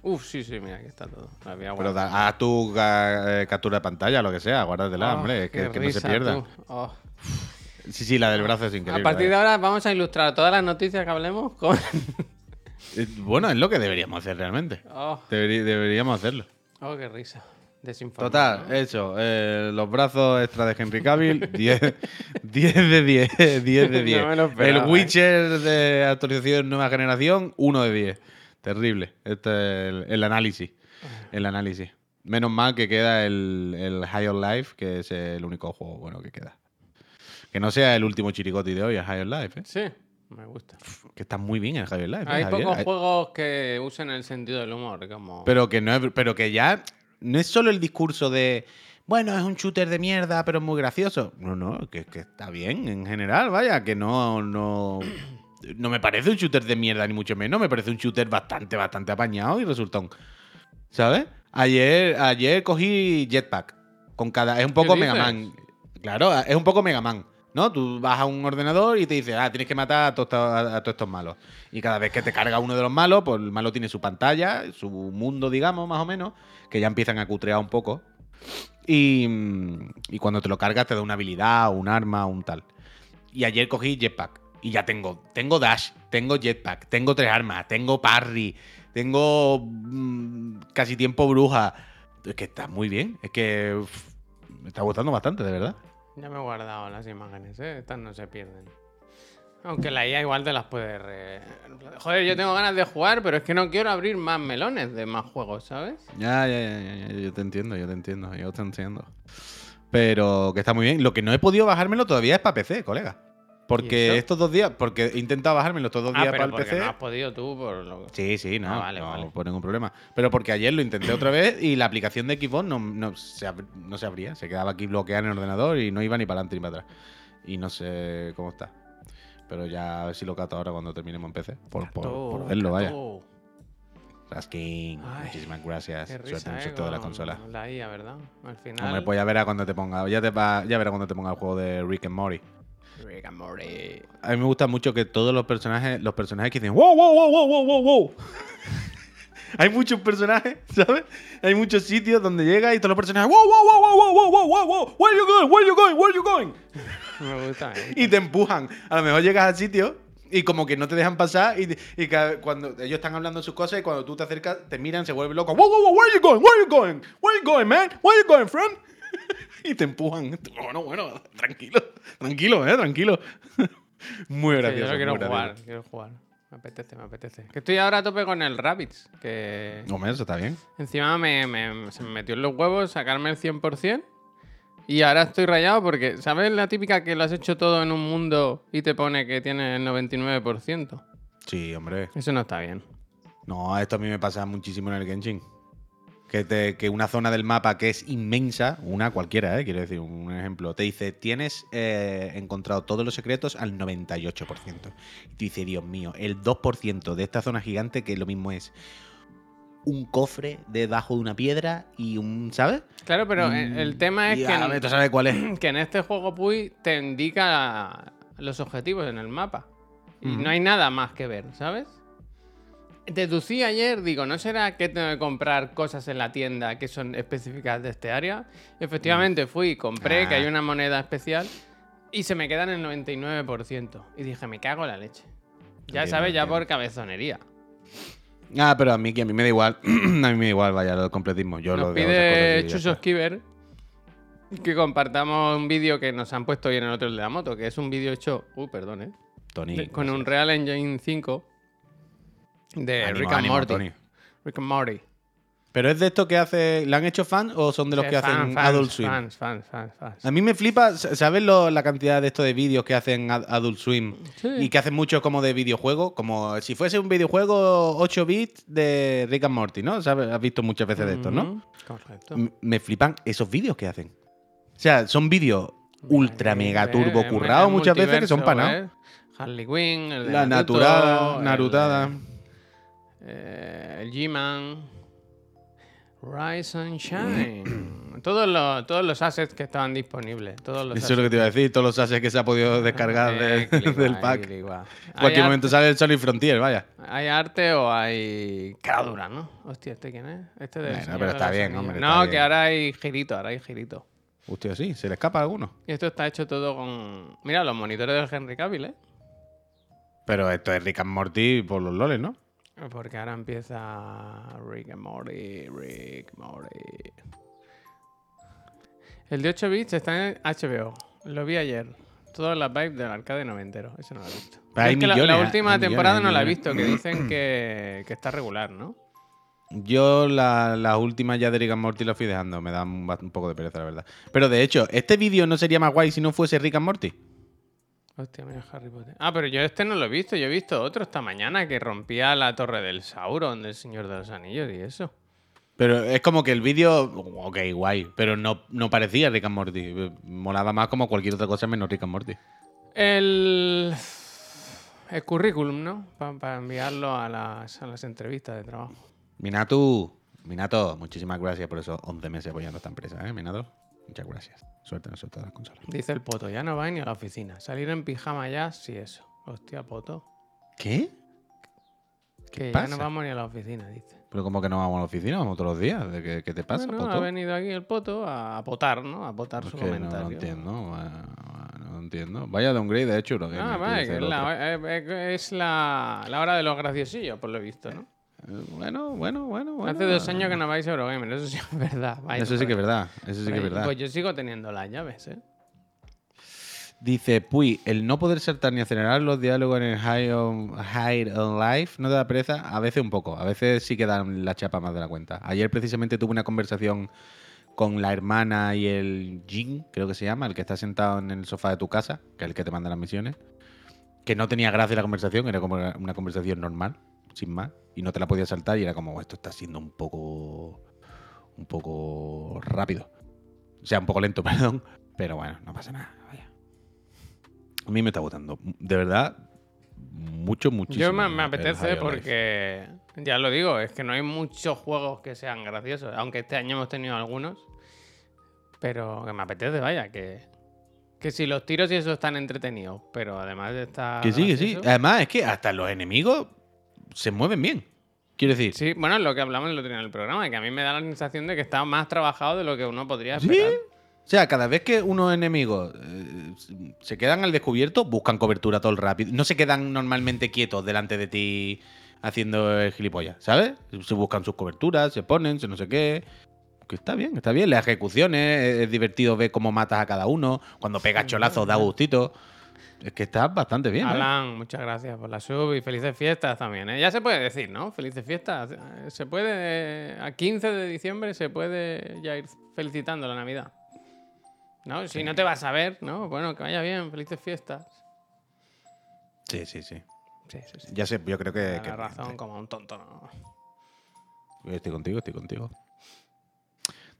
Uf, sí, sí, mira, aquí está todo. Pero da- haz tu eh, captura de pantalla, lo que sea, guárdatela, Oh, hombre, que, que no se pierda. Oh. Sí, sí, la del brazo es increíble. A partir de vaya. ahora vamos a ilustrar todas las noticias que hablemos con. Eh, Bueno, es lo que deberíamos hacer realmente. Oh, Deberi- deberíamos hacerlo. oh, qué risa. Total, ¿no? eso. eh, los brazos extra de Henry Cavill, <laughs> 10, 10 de 10. 10 de 10. <laughs> No esperaba, el ¿eh? Witcher de actualización nueva generación, 1 de 10. Terrible. Este es el, el análisis. El análisis. Menos mal que queda el, el High on Life, que es el único juego bueno que queda. Que no sea el último chirigoti de hoy, el High on Life. ¿eh? Sí. Me gusta. Que está muy bien el Javier Live. ¿eh, Hay Javier? pocos Hay- juegos que usen el sentido del humor, como... Pero que no es, pero que ya no es solo el discurso de bueno, es un shooter de mierda, pero es muy gracioso. No, no, que, que está bien en general, vaya, que no, no. No me parece un shooter de mierda, ni mucho menos. Me parece un shooter bastante, bastante apañado y resultón. ¿Sabes? Ayer, ayer cogí Jetpack. Con cada. Es un poco ¿Qué Mega? Man. Claro, es un poco Mega Man. ¿No? Tú vas a un ordenador y te dice, ah, tienes que matar a todos, estos- malos. Y cada vez que te carga uno de los malos, pues el malo tiene su pantalla, su mundo, digamos, más o menos, que ya empiezan a cutrear un poco. Y, y cuando te lo cargas te da una habilidad, un arma, un tal. Y ayer cogí Jetpack. Y ya tengo, tengo Dash, tengo Jetpack, tengo tres armas, tengo Parry, tengo mm, casi tiempo bruja. Es que está muy bien. Es que me está gustando bastante, de verdad. Ya me he guardado las imágenes, ¿eh? Estas no se pierden. Aunque la IA igual te las puede... re- Joder, yo tengo ganas de jugar, pero es que no quiero abrir más melones de más juegos, ¿sabes? Ya, ya, ya, ya, yo te entiendo, yo te entiendo, yo te entiendo. Pero que está muy bien. Lo que no he podido bajármelo todavía es para PC, colega. ¿Y Porque estos dos días, porque he intentado bajármelo estos dos Ah, días pero para el porque PC. no has podido tú por lo Sí, sí, no, Ah, vale, no vale. por ningún problema. Pero porque ayer lo intenté otra vez y la aplicación de Xbox no, no, se, no se abría. Se quedaba aquí bloqueada en el ordenador y no iba ni para adelante ni para atrás. Y no sé cómo está. Pero ya a ver si lo cato ahora cuando terminemos en PC. Por, por- por verlo, vaya. Raskin, muchísimas gracias. Qué Suerte risa, en el eh, sorteo de la con consola. La IA, ¿verdad? Al final... Hombre, pues ya verás cuando te ponga. Ya, te va, ya verás cuando te ponga el juego de Rick and Morty. Rick and Morty. A mí me gusta mucho que todos los personajes, los personajes que dicen wow, wow, wow, wow, wow, wow, wow. Hay muchos personajes, ¿sabes? Hay muchos sitios donde llega y todos los personajes wow, wow, wow, wow, wow, wow, wow, wow, wow. Where you going? Where you going? Where you going? Me gusta, ¿eh? Y te empujan. A lo mejor llegas al sitio y como que no te dejan pasar y, y cuando ellos están hablando sus cosas y cuando tú te acercas te miran, se vuelven locos. Wow, wow, wow, where you going? Where you going? Where you going, man? Where you going, friend? <laughs> y te empujan. Bueno, bueno, tranquilo, tranquilo, eh, tranquilo. <laughs> Muy Sí, gracioso. yo quiero jugar, gracioso. quiero jugar. Me apetece, me apetece. Que estoy ahora a tope con el Rabbids, que Hombre, eso está bien. encima me, me- se me metió en los huevos sacarme el 100%. Y ahora estoy rayado porque, ¿sabes la típica que lo has hecho todo en un mundo y te pone que tiene el 99%? Sí, hombre. Eso no está bien. No, esto a mí me pasa muchísimo en el Genshin. Que, te- que una zona del mapa que es inmensa, una cualquiera, ¿eh? quiero decir, un ejemplo, te dice, tienes eh, encontrado todos los secretos al 98%. Y tú dices, Dios mío, el 2% de esta zona gigante, que lo mismo es un cofre debajo de una piedra y un, ¿sabes? Claro, pero el, el tema es que, a ver, ¿tú sabes cuál es? que en este juego Puy te indica los objetivos en el mapa. Y no hay nada más que ver, ¿sabes? Deducí ayer, digo, ¿no será que tengo que comprar cosas en la tienda que son específicas de este área? Efectivamente fui y compré, que Ah. hay una moneda especial, y se me quedan el 99%. Y dije, me cago en la leche. Ya sabes, ya por cabezonería. Ah, pero a mí, que a mí me da igual. <clears throat> a mí me da igual, vaya, lo del completismo. Yo Nos lo pide cosas y ya Chuso está. Skiver que compartamos un vídeo que nos han puesto hoy en el otro de la moto, que es un vídeo hecho, uh, perdón, eh, Tony. con un Real Engine 5 de Ánimo, Rick and ánimo, Morty. Tony. Rick and Morty. ¿Pero es de estos que hace. ¿La han hecho fans o son de los Sí, que hacen fans, Adult Swim? Fans, fans, fans, fans. A mí me flipa, ¿sabes lo- la cantidad de estos de vídeos que hacen Ad- Adult Swim? Sí. Y que hacen muchos como de videojuego, como si fuese un videojuego 8 bits de Rick and Morty, ¿no? ¿Sabes? Has visto muchas veces de estos, ¿no? Ujú, Correcto. M- Me flipan esos vídeos que hacen. O sea, son vídeos ultra mega turbo Eh, currados muchas veces que son multiverso, panados. ¿eh? Harley Quinn, el de La Naruto, naturada, el narutada. de- eh, el G-Man. Rise and <clears throat> Shine. todos, los, todos los assets que estaban disponibles. Todos los Eso es lo que te iba a decir, todos los assets que se ha podido descargar de- Eh, clic, <laughs> del pack. cualquier ¿Hay momento sale el Sonic Frontier, vaya. ¿Hay arte o hay caradura, no? Hostia, ¿este quién es? Este del Bueno, pero de está bien, hombre, No, está que bien. ahora hay girito, ahora hay girito. Hostia, sí, se le escapa a alguno. Y esto está hecho todo con... Mira, los monitores del Henry Cavill, ¿eh? Pero esto es Rick and Morty por los loles, ¿no? Porque ahora empieza Rick and Morty, Rick, Morty. El de 8 bits está en HBO. Lo vi ayer. Todas las vibes del arcade noventero. Eso no lo he visto. Hay Es que la- la, última hay temporada no la he visto, que dicen que, que está regular, ¿no? Yo la- las últimas ya de Rick and Morty las fui dejando, me da un, un poco de pereza, la verdad. Pero de hecho, ¿este vídeo no sería más guay si no fuese Rick and Morty? Hostia, mira Harry Potter. Ah, pero yo este no lo he visto. Yo he visto otro esta mañana que rompía la torre del Sauron del Señor de los Anillos y eso. Pero es como que el vídeo, ok, guay, pero no, no parecía Rick and Morty. Molaba más como cualquier otra cosa menos Rick and Morty. El, el currículum, ¿no? Para enviarlo a las, a las entrevistas de trabajo. Minatu, Minato, muchísimas gracias por esos 11 meses apoyando a esta empresa, ¿eh, Minato? Muchas gracias. Suerte en todas las consolas. Dice el Poto, ya no va ni a la oficina. Salir en pijama ya, sí eso. Hostia, Poto. ¿Qué? Que ya no vamos ni a la oficina, dice. Pero como que no vamos a la oficina, vamos todos los días. ¿De qué, qué te pasa, Bueno, Poto? ha venido aquí el Poto a potar, ¿no? A potar su no, comentario. no entiendo, bueno, no entiendo. Vaya downgrade de hecho. Lo que Ah, vale, que es la, eh, eh, es la, la hora de los graciosillos, por lo visto, ¿no? Bueno, bueno, bueno, bueno. Hace dos años que no vais a Eurogamer, eso sí es verdad. Eso sí que es verdad. Eso sí que es verdad. Pues yo sigo teniendo las llaves, ¿eh? Dice, Puy, el no poder saltar ni acelerar los diálogos en el High on, high on Life no te da pereza. A veces un poco, a veces sí que dan la chapa más de la cuenta. Ayer precisamente tuve una conversación con la hermana y el Jin, creo que se llama, el que está sentado en el sofá de tu casa, que es el que te manda las misiones. Que no tenía gracia la conversación, era como una conversación normal, sin más, y no te la podía saltar y era como, esto está siendo un poco. un poco rápido. O sea, un poco lento, <laughs> perdón. Pero bueno, no pasa nada, vaya. A mí me está gustando. De verdad, mucho, muchísimo. Yo me, apetece Life. porque, ya lo digo, es que no hay muchos juegos que sean graciosos, aunque este año hemos tenido algunos, pero que me apetece, vaya, que, que si los tiros y eso están entretenidos, pero además de estar... Que sí, que sí. Además, es que hasta los enemigos se mueven bien. Quiero decir, Sí, bueno, es lo que hablamos el otro día en el programa, que a mí me da la sensación de que está más trabajado de lo que uno podría ¿Sí? esperar. O sea, cada vez que unos enemigos eh, se quedan al descubierto, buscan cobertura todo el rápido. No se quedan normalmente quietos delante de ti haciendo el gilipollas, ¿sabes? Se buscan sus coberturas, se ponen, se no sé qué. Que está bien, está bien. Las ejecuciones, es, divertido ver cómo matas a cada uno. Cuando pegas cholazos da gustito. Es que está bastante bien. ¿eh? Alan, muchas gracias por la sub y felices fiestas también. ¿eh? Ya se puede decir, ¿no? Felices fiestas. Eh, Se puede, a 15 de diciembre se puede ya ir felicitando la Navidad. ¿No? Si no te vas a ver, ¿no? Bueno, que vaya bien, felices fiestas. Sí, sí, sí. Sí, sí, sí. Ya sé, yo creo que. Que- la razón como un tonto, ¿no? Estoy contigo, estoy contigo.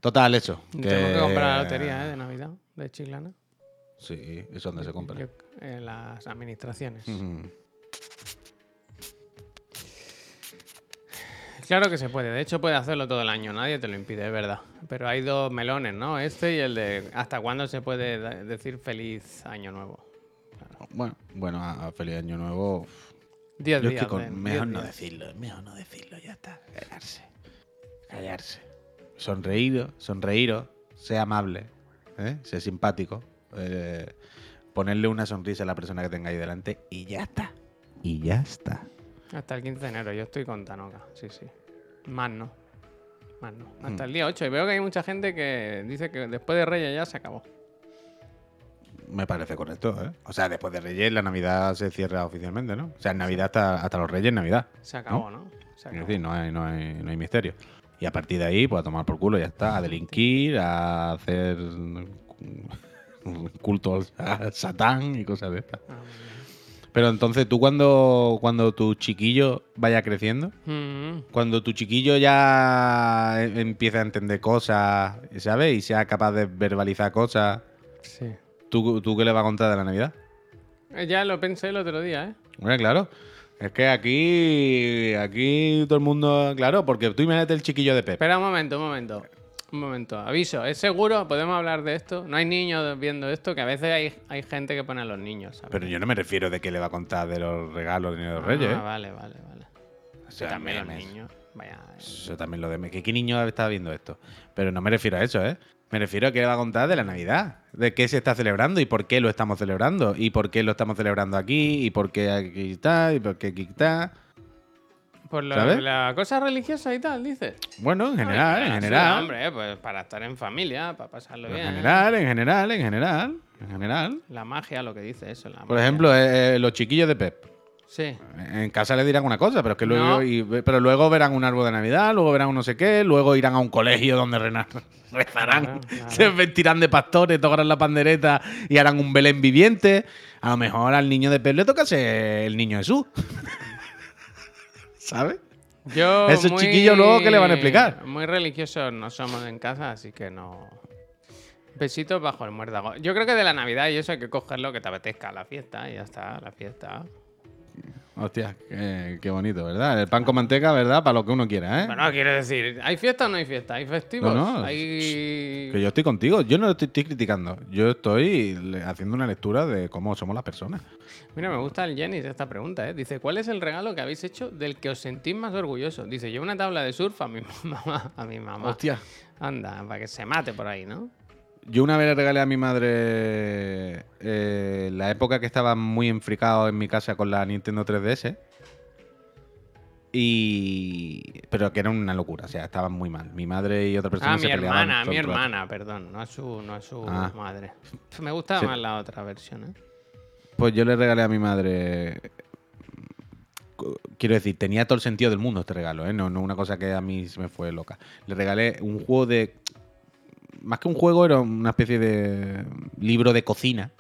Total, eso. Tenemos que comprar la lotería ¿eh? de Navidad de Chiclana. Sí, es donde se compra. En las administraciones. Mm. Claro que se puede. De hecho, puede hacerlo todo el año. Nadie te lo impide, es verdad. Pero hay dos melones, ¿no? Este y el de hasta cuándo se puede decir feliz año nuevo. Bueno, bueno, a, a feliz año nuevo. Diez Yo es días. que con- de- mejor no días. decirlo, mejor no decirlo, ya está. Callarse. Callarse. Sonreír, sonreír, sea amable, ¿eh? sea simpático. Eh, ponerle una sonrisa a la persona que tengáis delante y ya está. Y ya está. Hasta el 15 de enero. Yo estoy con Tanoka. Sí, sí. Más no. Más no. Hasta el día 8. Y veo que hay mucha gente que dice que después de Reyes ya se acabó. Me parece correcto, ¿eh? O sea, después de Reyes, la Navidad se cierra oficialmente, ¿no? O sea, en Navidad hasta, hasta los Reyes, Navidad. Se acabó, ¿no? Se Es decir, no hay, no, hay, no hay misterio. Y a partir de ahí, pues a tomar por culo, ya está. A delinquir, a hacer culto a Satán y cosas de estas. Ah. Pero entonces, tú cuando, cuando tu chiquillo vaya creciendo, Mm, cuando tu chiquillo ya em- empiece a entender cosas, ¿sabes? Y sea capaz de verbalizar cosas, sí. ¿tú, ¿tú qué le vas a contar de la Navidad? Eh, Ya lo pensé el otro día, ¿eh? Bueno, claro. Es que aquí, aquí todo el mundo, claro, porque tú imagínate el chiquillo de Pep. Espera un momento, un momento. Un momento. Aviso, ¿es seguro? ¿Podemos hablar de esto? No hay niños viendo esto, que a veces hay, hay gente que pone a los niños, ¿sabes? Pero yo no me refiero de que le va a contar de los regalos ni de los Ah, reyes. ¿eh? vale, vale, vale. O sea, También los niños. Vaya. Eso también lo de... ¿Qué, qué niño está viendo esto? Pero no me refiero a eso, ¿eh? Me refiero a que le va a contar de la Navidad. De qué se está celebrando y por qué lo estamos celebrando. Y por qué lo estamos celebrando aquí. Y por qué aquí está. Y por qué aquí está. Por lo- ¿Sabes? la cosa religiosa y tal, dices. Bueno, en general, en general. hombre, eh, pues para estar en familia, para pasarlo En bien. general, en general, en general. En general. La magia, lo que dice eso. La Por magia. ejemplo, eh, eh, los chiquillos de Pep. Sí. En casa le dirán una cosa, pero es que luego, No. y- pero luego verán un árbol de Navidad, luego verán un no sé qué, luego irán a un colegio donde <laughs> rezarán, Claro, claro. se vestirán de pastores, tocarán la pandereta y harán un Belén viviente. A lo mejor al niño de pez le toca ser el niño Jesús. <laughs> ¿Sabes? Yo <laughs> Esos muy- chiquillos luego, ¿qué le van a explicar? Muy religiosos no somos en casa, así que no. Besitos bajo el muérdago. Yo creo que de la Navidad y eso hay que cogerlo que te apetezca la fiesta y ya está, la fiesta. Hostia, qué, qué bonito, ¿verdad? El pan con manteca, ¿verdad? Para lo que uno quiera, ¿eh? Bueno, quiero decir, ¿hay fiesta o no hay fiesta? ¿Hay festivos? No, no, Hay... Que yo estoy contigo, yo no lo estoy, estoy criticando. Yo estoy haciendo una lectura de cómo somos las personas. Mira, me gusta el Jenny de esta pregunta, ¿eh? Dice, ¿cuál es el regalo que habéis hecho del que os sentís más orgulloso? Dice, yo una tabla de surf a mi <laughs> mamá. A mi mamá. Hostia. Anda, para que se mate por ahí, ¿no? Yo una vez le regalé a mi madre eh, la época que estaba muy enfricado en mi casa con la Nintendo 3DS. Y. Pero que era una locura, o sea, estaban muy mal. Mi madre y otra persona Ah, se mi peleaban hermana, mi hermana, perdón, no a su, no a su Ah. madre. Me gusta Sí. más la otra versión, ¿eh? Pues yo le regalé a mi madre. Quiero decir, tenía todo el sentido del mundo este regalo, ¿eh? No, no una cosa que a mí se me fue loca. Le regalé un juego de. Más que un juego, era una especie de libro de cocina,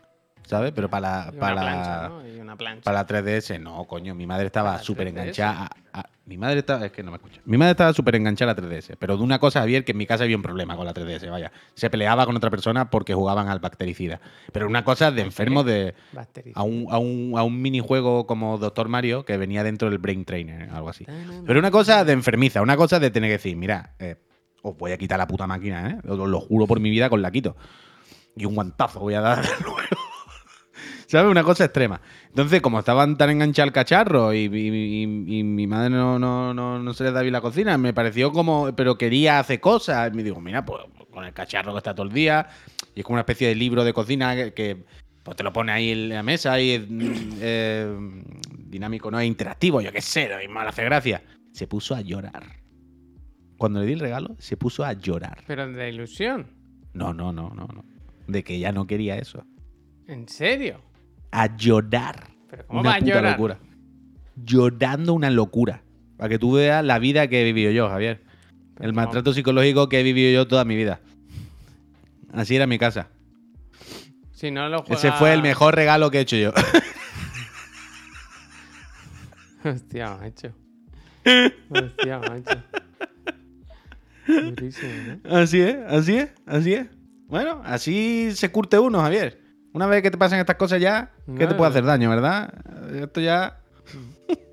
¿sabes? Pero para la, para plancha, ¿no? Y una plancha. para la 3DS, no, coño. Mi madre estaba ¿Para la súper 3DS? enganchada. a- a- mi madre estaba. Es que no me escucha. Mi madre estaba súper enganchada a la 3DS. Pero de una cosa, Javier, que en mi casa había un problema con la 3DS, vaya. Se peleaba con otra persona porque jugaban al bactericida. Pero una cosa de enfermo de a un, a, un, a un minijuego como Doctor Mario que venía dentro del Brain Trainer, algo así. Pero una cosa de enfermiza, una cosa de tener que decir, mira, eh, os voy a quitar la puta máquina, ¿eh? Os lo juro por mi vida os la quito. Y un guantazo voy a dar <laughs> luego. ¿Sabes? Una cosa extrema. Entonces, como estaban tan enganchados al cacharro y, mi madre no, no, no, no se les da bien la cocina, me pareció como. Pero quería hacer cosas. Y me digo, mira, pues con el cacharro que está todo el día. Y es como una especie de libro de cocina que, pues te lo pone ahí en la mesa y es mm, eh, dinámico, no es interactivo, yo qué sé, lo mismo le hace gracia. Se puso a llorar. Cuando le di el regalo, se puso a llorar. Pero de ilusión. No, no, no, no, no. De que ella no quería eso. ¿En serio? A llorar. ¿Pero cómo una va a puta llorar? locura. Llorando una locura. Para que tú veas la vida que he vivido yo, Javier. Pero El maltrato psicológico que he vivido yo toda mi vida. Así era mi casa. Si no lo juega... Ese fue el mejor regalo que he hecho yo. <laughs> Hostia, macho. Hostia, macho. Durísimo, ¿no? Así es, así es, así es. Bueno, así se curte uno, Javier. Una vez que te pasan estas cosas ya, ¿qué te puede hacer daño, verdad? Esto ya... <laughs>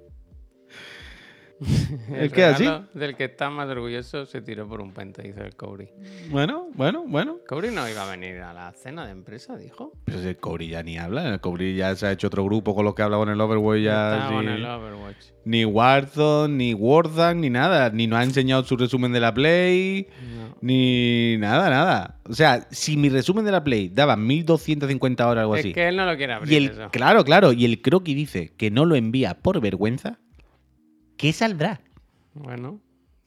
<laughs> El Es que así. Del que está más orgulloso se tiró por un puente, dice el Cobri. Bueno, bueno, bueno. Cobri no iba a venir a la cena de empresa, dijo. Pero si el Cobri ya ni habla. El Cobri ya se ha hecho otro grupo con los que habla con el Overwatch ya. Sí. el Overwatch. Ni Warzone, ni Warzone, ni nada. Ni nos ha enseñado su resumen de la Play. No. Ni nada, nada. O sea, si mi resumen de la Play daba 1250 horas o algo Es así. que él no lo quiere y abrir el, eso. claro, claro. Y el croquis dice que no lo envía por vergüenza. ¿Qué saldrá? Bueno.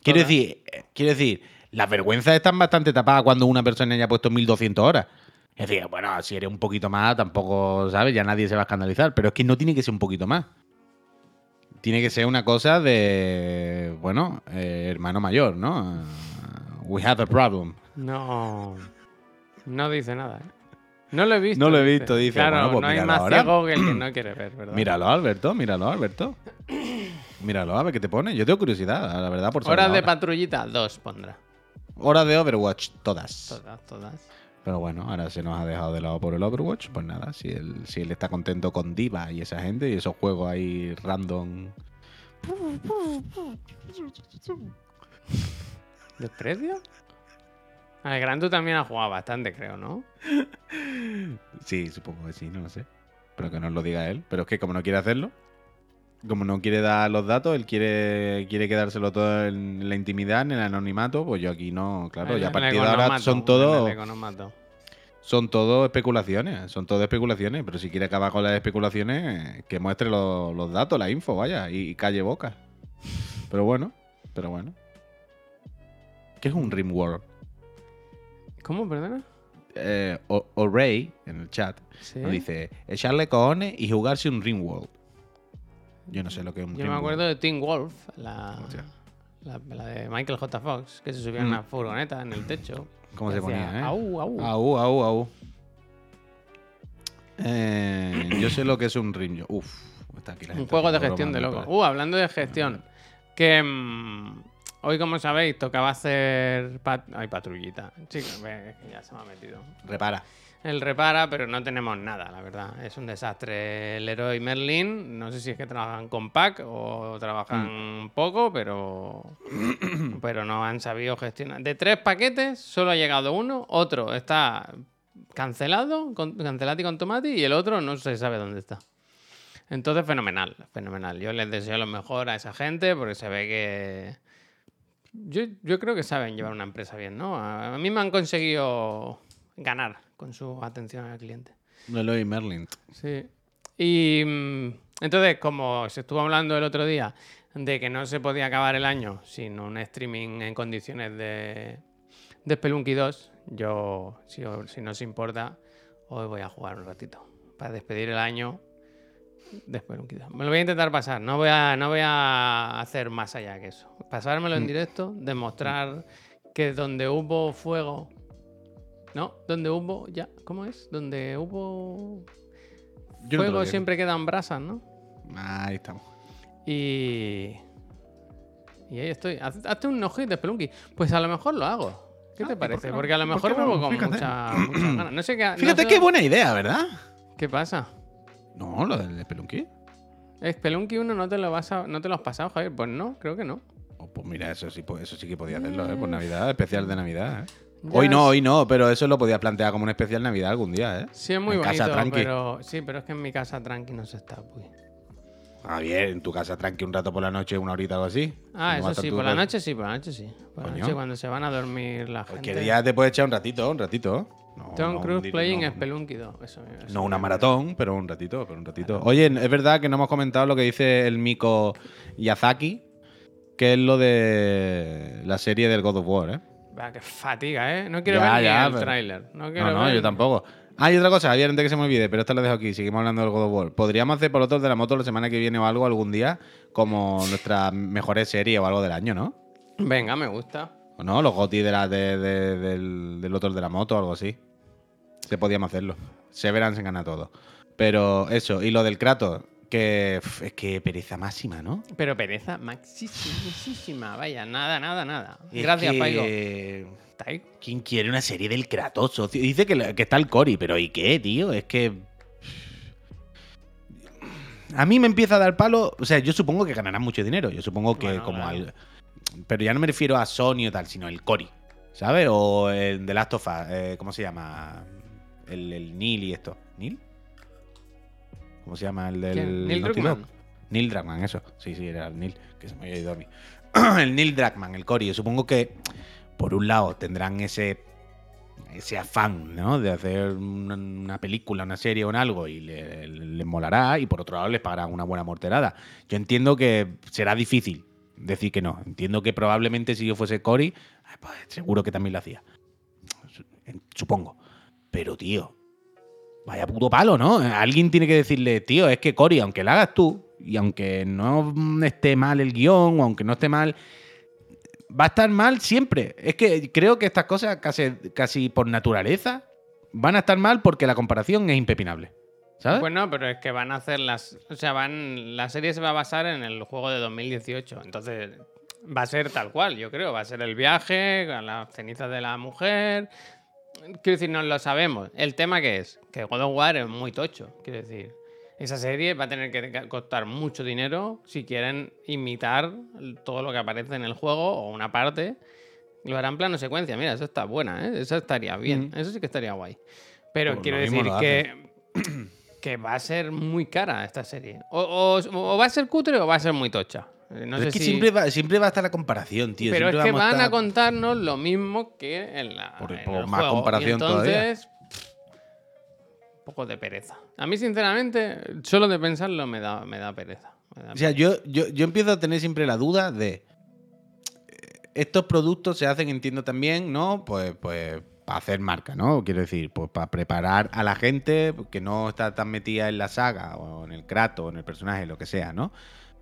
Quiero decir, quiero decir, las vergüenzas están bastante tapadas cuando una persona haya puesto 1200 horas. Es decir, bueno, si eres un poquito más, tampoco, ¿sabes? Ya nadie se va a escandalizar. Pero es que no tiene que ser un poquito más. Tiene que ser una cosa de, bueno, eh, hermano mayor, ¿no? We have a problem. No. No dice nada, ¿eh? No lo he visto. No lo he visto, dice. Claro, Bueno, pues no hay más ahora. ciego que el que no quiere ver, ¿verdad? <clears throat> Míralo, Alberto, míralo, Alberto. Míralo, a ver qué te pone. Yo tengo curiosidad, la verdad, por saber Horas de ahora. patrullita, dos pondrá. Horas de Overwatch, todas. Todas, todas. Pero bueno, ahora se nos ha dejado de lado por el Overwatch. Pues nada, si él, si él está contento con Diva y esa gente y esos juegos ahí random. ¿Desprecio? Al Gran tú también has jugado bastante, creo, ¿no? <laughs> Sí, supongo que sí, no lo sé. Pero que nos lo diga él. Pero es que como no quiere hacerlo, como no quiere dar los datos, él quiere, quiere quedárselo todo en la intimidad, en el anonimato, pues yo aquí no, claro, ya a partir de ahora son en todo, el economato. son todo especulaciones, son todo especulaciones, pero si quiere acabar con las especulaciones, que muestre lo- los datos, la info, vaya, y, y calle boca. Pero bueno, pero bueno. ¿Qué es un Rimworld? ¿Cómo, perdona? Eh, o, O'Ray, en el chat, Sí. nos dice echarle cojones y jugarse un Rimworld. Yo no sé lo que es un Yo me acuerdo de Teen Wolf, la, la, la de Michael J. Fox, que se subía en una furgoneta en el techo. Mm. ¿Cómo se ponía, eh? Au, au. Au, au, au. Eh, yo sé lo que es un ring. Uf, está aquí la Un gente juego de gestión de. ¿no? Uh, hablando de gestión. Que mm, hoy, como sabéis, tocaba hacer. pat- Ay, patrullita. Chicos, ya se me ha metido. Repara. El repara, pero no tenemos nada, la verdad. Es un desastre. El héroe Merlin, no sé si es que trabajan con pack o trabajan Mm. poco, pero. pero no han sabido gestionar. De tres paquetes, solo ha llegado uno. Otro está cancelado, con, cancelati con tomate, y el otro no se sabe dónde está. Entonces, fenomenal, fenomenal. Yo les deseo lo mejor a esa gente porque se ve que. Yo, yo creo que saben llevar una empresa bien, ¿no? A, a mí me han conseguido ganar con su atención al cliente. Eloy Merlin. Sí. Y mm, entonces, como se estuvo hablando el otro día de que no se podía acabar el año sin un streaming en condiciones de, de Spelunky 2, yo, si, si no os importa, hoy voy a jugar un ratito para despedir el año de Spelunky 2. Me lo voy a intentar pasar, no voy a, no voy a hacer más allá que eso. Pasármelo en directo, demostrar que donde hubo fuego... No, donde hubo... Ya, ¿cómo es? Donde hubo Yo te Fuego siempre quedan brasas, ¿no? Ahí estamos. Y. Y ahí estoy. Haz- Hazte un no-hit de Spelunky. Pues a lo mejor lo hago. ¿Qué te Ah, ¿y por parece? Porque a lo ¿Por mejor vuelvo con mucha- muchas ganas. No sé qué. no Fíjate sé- qué buena idea, ¿verdad? ¿Qué pasa? No, lo del Spelunky. Spelunky 1 no te lo vas a, no te lo has pasado, Javier. Pues no, creo que no. Oh, pues mira, eso sí, po- eso sí que podía hacerlo, ¿eh? Por Navidad, especial de Navidad, ¿eh? Ya Hoy no, hoy no, pero eso lo podías plantear como un especial Navidad algún día, ¿eh? Sí, es muy En bonito, casa, tranqui. pero. Sí, pero es que en mi casa tranqui no se está, pues. Ah, bien, en tu casa tranqui un rato por la noche, una horita o algo así. Ah, eso sí, por la con- noche sí, por la noche sí. Por la noche cuando se van a dormir la gente. Cualquier día te puedes echar un ratito, un ratito. No, Tom no, Cruise playing no, Spelunky 2. Eso, eso No una maratón, pero un ratito, pero un ratito. Oye, es verdad que no hemos comentado lo que dice el Miko Yazaki, que es lo de la serie del God of War, ¿eh? Va, qué fatiga, ¿eh? No quiero Ya, ver ya, ni el pero- tráiler. No, quiero No, no, ver- yo tampoco. Ah, y otra cosa, Javier, antes que se me olvide, pero esta la dejo aquí, seguimos hablando del God of War. Podríamos hacer por otros de la moto la semana que viene o algo, algún día, como nuestra mejores serie o algo del año, ¿no? Venga, me gusta. ¿O no? Los GOTI de la, de- de- del, del otro de la moto o algo así. Se podíamos hacerlo. Severance gana todo. Pero eso, y lo del Kratos, que es que pereza máxima, ¿no? Pero pereza maxísima. Vaya, nada, nada, nada. Es Gracias, que- Paigo. ¿Quién quiere una serie del Kratos? Dice que, está el Cory, pero ¿y qué, tío? Es que. A mí me empieza a dar palo. O sea, yo supongo que ganarán mucho dinero. Yo supongo que Bueno, como claro. al. Pero ya no me refiero a Sony o tal, sino el Cory. ¿Sabes? O el The Last of Us. eh, ¿Cómo se llama? El, el Neil y esto. ¿Neil? ¿Cómo se llama el del. ¿Quién? Neil Druckmann. Neil Druckmann, eso. Sí, sí, era el Neil, que se me había ido a mí. <clears throat> el Neil Druckmann, el Cory. Yo supongo que, por un lado, tendrán ese ese afán, ¿no? De hacer una, una película, una serie o en algo y le- les molará y por otro lado les pagarán una buena morterada. Yo entiendo que será difícil decir que no. Entiendo que probablemente si yo fuese Cory, ay, pues seguro que también lo hacía. Supongo. Pero, tío, vaya puto palo, ¿no? Alguien tiene que decirle, tío, es que Cory, aunque lo hagas tú y aunque no esté mal el guion o aunque no esté mal, va a estar mal siempre. Es que creo que estas cosas casi, casi por naturaleza van a estar mal porque la comparación es impepinable. ¿Sabes? Bueno, pero es que van a hacer las. O sea, van. La serie se va a basar en el juego de 2018. Entonces, va a ser tal cual, yo creo. Va a ser el viaje, las cenizas de la mujer. Quiero decir, no lo sabemos. El tema que es, que God of War es muy tocho. Quiero decir, esa serie va a tener que costar mucho dinero si quieren imitar todo lo que aparece en el juego o una parte. Lo harán plano secuencia. Mira, eso está buena, ¿eh? Eso estaría bien. Mm. Eso sí que estaría guay. Pero Pues quiero decir que, <clears throat> que va a ser muy cara esta serie. O, o- o va a ser cutre o va a ser muy tocha. Eh, No Pero sé es que si- siempre, va, siempre va a estar la comparación, tío. pero es que van a estar- contarnos lo mismo que en la. Por- en por el más juego. comparación y entonces, un poco de pereza. A mí, sinceramente, solo de pensarlo me da, me da pereza. me da O sea, yo, yo, yo empiezo a tener siempre la duda de. eh, Estos productos se hacen, entiendo también, ¿no? Pues, pues para hacer marca, ¿no? Quiero decir, pues para preparar a la gente que no está tan metida en la saga o en el Kratos, o en el personaje, lo que sea, ¿no?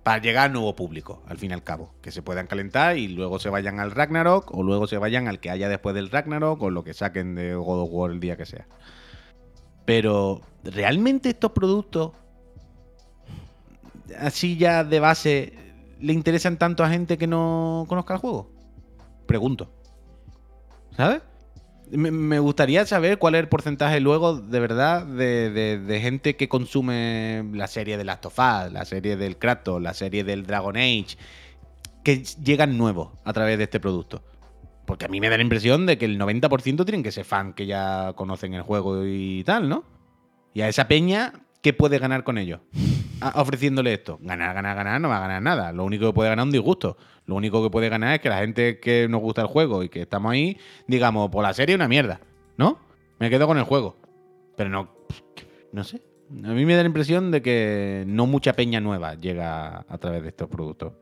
Para llegar al nuevo público, al fin y al cabo. Que se puedan calentar y luego se vayan al Ragnarok o luego se vayan al que haya después del Ragnarok o lo que saquen de God of War el día que sea. Pero, ¿realmente estos productos, así ya de base, le interesan tanto a gente que no conozca el juego? Pregunto. ¿Sabes? Me, gustaría saber cuál es el porcentaje luego, de verdad, de, de- de gente que consume la serie de Last of Us, la serie del Kratos, la serie del Dragon Age, que llegan nuevos a través de este producto. Porque a mí me da la impresión de que el 90% tienen que ser fan que ya conocen el juego y tal, ¿no? Y a esa peña, ¿qué puede ganar con ello? A- ofreciéndole esto. Ganar, ganar, ganar, no va a ganar nada. Lo único que puede ganar es un disgusto. Lo único que puede ganar es que la gente que nos gusta el juego y que estamos ahí, digamos, por la serie una mierda, ¿no? Me quedo con el juego. Pero no, no sé. A mí me da la impresión de que no mucha peña nueva llega a través de estos productos.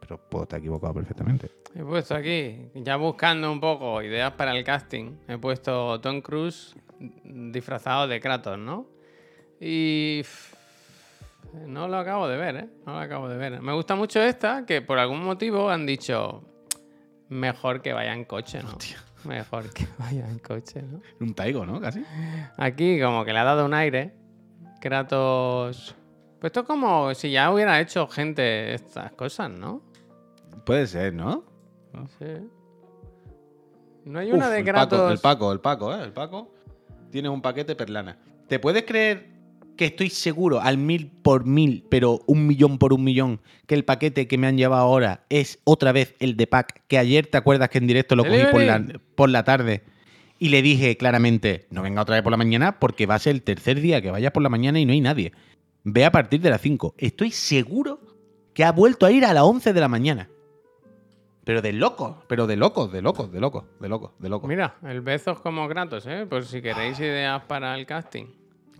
Pero puedo estar equivocado perfectamente. He puesto aquí, ya buscando un poco ideas para el casting, he puesto Tom Cruise disfrazado de Kratos, ¿no? Y no lo acabo de ver, ¿eh? No lo acabo de ver. Me gusta mucho esta, que por algún motivo han dicho mejor que vaya en coche, ¿no? Mejor que <laughs> vaya en coche, ¿no? Un taigo, ¿no? Casi. Aquí como que le ha dado un aire. Kratos... Pues esto es como si ya hubiera hecho gente estas cosas, ¿no? Puede ser, ¿no? Sí. No hay una Uf, de el Kratos. Paco, el Paco, el Paco, ¿eh? El Paco tiene un paquete perlana. ¿Te puedes creer que estoy seguro al mil por mil, pero un millón por un millón, que el paquete que me han llevado ahora es otra vez el de pack? Que ayer te acuerdas que en directo lo cogí por la, Delivery. por la tarde y le dije claramente, no venga otra vez por la mañana porque va a ser el tercer día que vayas por la mañana y no hay nadie. Ve a partir de las 5. Estoy seguro que ha vuelto a ir a las 11 de la mañana. Pero de locos, pero de locos, de locos, de locos, de locos, de locos. Mira, el Bezos como Kratos, ¿eh? Por si queréis ideas para el casting.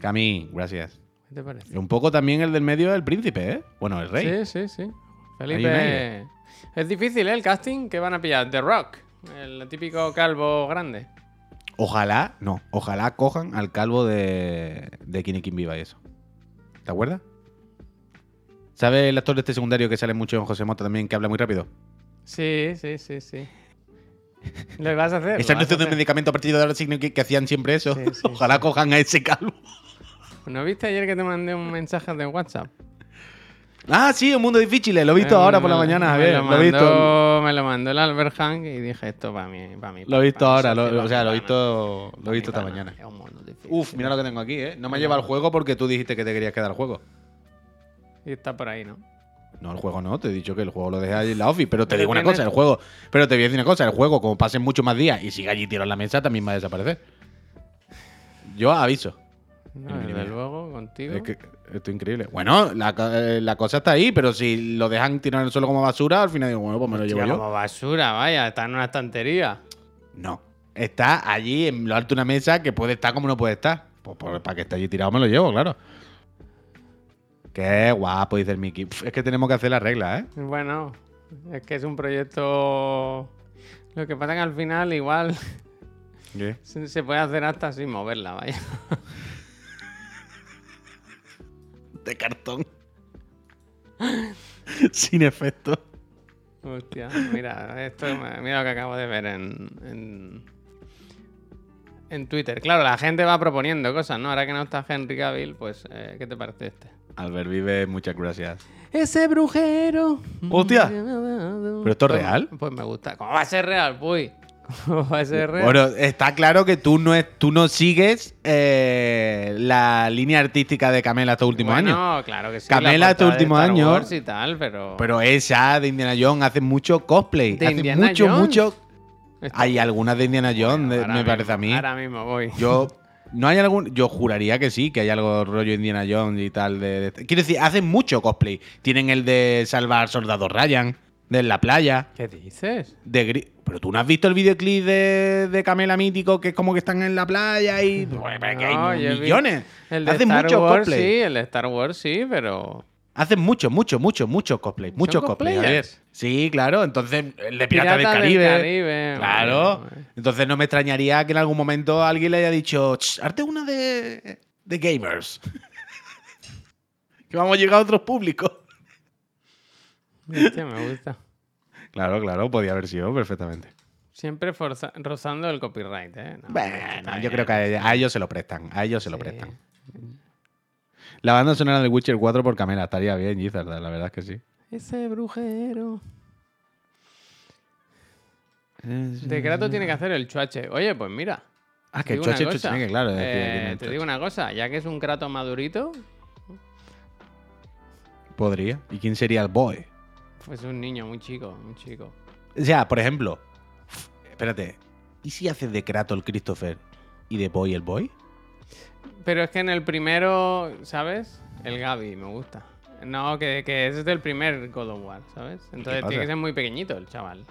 Cami, gracias. ¿Qué te parece? Un poco también el del medio del príncipe, ¿eh? Bueno, el rey. Sí, sí, sí. Felipe. Es difícil, ¿eh? El casting que van a pillar. The Rock, el típico calvo grande. Ojalá, no, ojalá cojan al calvo de, de Viva y eso. ¿Te acuerdas? ¿Sabes el actor de este secundario que sale mucho en José Mota también, que habla muy rápido? Sí, sí, sí, sí. ¿Lo vas a hacer? Esa lo vas a anuncio de un medicamento a partir de ahora que, que hacían siempre eso. Sí, sí, ojalá cojan a ese calvo. ¿No viste ayer que te mandé un mensaje de WhatsApp? Ah, sí, un mundo difícil. Lo he visto Eh, ahora por la me- mañana, Javier. Lo Lo he visto. me lo mandó el Albert Hank y dije esto para mí. Para mí Lo he visto ahora, lo- o sea, lo he visto, lo he visto esta mañana. Es un mundo difícil. Uf, mira lo que tengo aquí, ¿eh? No me lleva al juego porque tú dijiste que te querías quedar al juego. Y está por ahí, ¿no? No, el juego no, te he dicho que el juego lo dejé allí en la office, pero te digo una cosa, el juego, pero te voy a decir una cosa, el juego, como pasen muchos más días y siga allí tirado en la mesa, también va a desaparecer. Yo aviso. No, desde luego, contigo. Es que esto es increíble. Bueno, la, eh, la cosa está ahí, pero si lo dejan tirar en el suelo como basura, al final digo, bueno, pues me lo llevo Hostia, yo. como basura, vaya, está en una estantería. No. Está allí en lo alto de una mesa que puede estar como no puede estar. Pues, pues, para que esté allí tirado me lo llevo, claro. Qué guapo, dice el Mickey. Es que tenemos que hacer la regla, ¿eh? Bueno, es que es un proyecto. Lo que pasa que al final igual ¿Qué? <laughs> se puede hacer hasta sin moverla, vaya. <laughs> De cartón. <laughs> Sin efecto. Hostia, mira, esto, mira lo que acabo de ver en, en, en Twitter. Claro, la gente va proponiendo cosas, ¿no? Ahora que no está Henry Cavill, pues, eh, ¿qué te parece este? Albert Vive, muchas gracias. Ese brujero. Hostia. <laughs> ¿Pero esto es real? Pues me gusta. ¿Cómo va a ser real, puy? <laughs> Bueno, está claro que tú no, es, tú no sigues eh, la línea artística de Camela estos últimos años. No, claro que sí. Camela la estos últimos años- Wars y tal, pero. Pero esa de Indiana Jones hace mucho cosplay. ¿De hace Indiana mucho, Jones? mucho. Hay algunas de Indiana Jones, me mismo, parece a mí. Ahora mismo voy. Yo. <laughs> No hay algún. Yo juraría que sí, que hay algo rollo Indiana Jones y tal. De, de- quiero decir, hacen mucho cosplay. Tienen el de salvar soldado Ryan, de la playa. ¿Qué dices? De Gri- Pero tú no has visto el videoclip de, de Camela Mítico, que es como que están en la playa y. <laughs> Pues, pero que No, hay millones. El de Hacen Star mucho Wars cosplay. sí, el de Star Wars sí, pero. Hacen mucho, mucho, mucho, mucho cosplay. Mucho cosplay. cosplayers? Sí, claro. Entonces, el de Pirata, del Pirata del Caribe. Caribe, Claro. Entonces no me extrañaría que en algún momento alguien le haya dicho, "Ch, arte una de, de gamers. <laughs> que vamos a llegar a otros públicos. Hostia, me gusta. <laughs> Claro, claro, podía haber sido perfectamente. Siempre forza- rozando el copyright, ¿eh? No, Bueno, yo creo que a, a ellos se lo prestan. A ellos se lo prestan. La banda sonora de Witcher 4 por Camela estaría bien, Gizard, la verdad es que sí. Ese brujero. De Kratos tiene que hacer el chuache. Oye, pues mira. Ah, que el cosa. claro. decía Eh, en el te digo una cosa, ya que es un Kratos madurito, Podría. ¿Y quién sería el boy? Pues un niño muy chico, muy chico. O sea, por ejemplo, espérate. ¿Y si haces de Kratos el Christopher y de Boy el Boy? Pero es que en el primero, ¿sabes? El Gaby me gusta. No, que, que ese es del primer God of War, ¿sabes? Entonces tiene que ser muy pequeñito el chaval.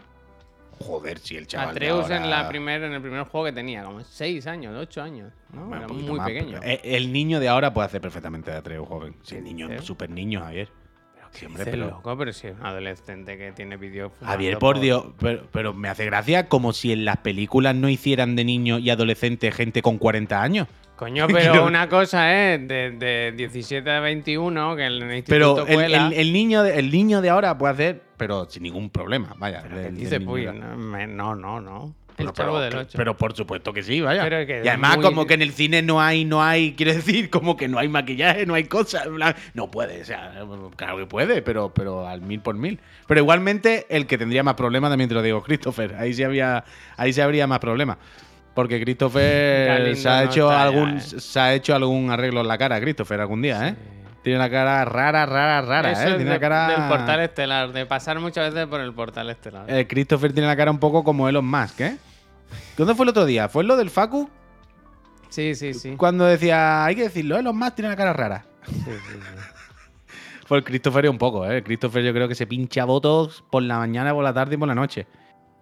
Joder, si el chaval. Atreus en, la primer, en el primer juego que tenía, como 6 años, 8 años. ¿no? Bueno, Era muy más, pequeño. eh, El niño de ahora puede hacer perfectamente de Atreus joven. Sí, el niño, súper niño, Javier. Sí, hombre, pero- loco, pero si es un adolescente que tiene vídeos. Javier, fumando por Dios, pero, pero me hace gracia como si en las películas no hicieran de niño y adolescente gente con 40 años. Coño, <laughs> pero una cosa es de, de 17 a 21, que el instituto Pero el, el- el niño de, el niño de ahora puede hacer, pero sin ningún problema, vaya. Pero dice, no, me- no, no, no. El Pero, chavo pero- del 8. pero por supuesto que sí, vaya. Que y además, muy- como que en el cine no hay, no hay, quiero decir, como que no hay maquillaje, no hay cosas. No puede, o sea, claro que puede, pero, pero al mil por mil. Pero igualmente, el que tendría más problemas, también te lo digo, <laughs> Christopher. Ahí sí había, ahí sí habría más problemas. Porque Christopher Galindo se ha no hecho está algún, eh. se ha hecho algún arreglo en la cara, Christopher, algún día, ¿eh? Tiene la cara rara, rara, rara, Eso ¿eh? Tiene de- la cara. del portal estelar, de pasar muchas veces por el portal estelar. Eh, Christopher tiene la cara un poco como Elon Musk, ¿eh? ¿Dónde fue el otro día? ¿Fue lo del Facu? sí, sí, sí. Cuando decía, hay que decirlo, Elon Musk tiene la cara rara. Sí, sí, sí. Pues el Christopher es un poco, ¿eh? El Christopher yo creo que se pincha votos por la mañana, por la tarde y por la noche.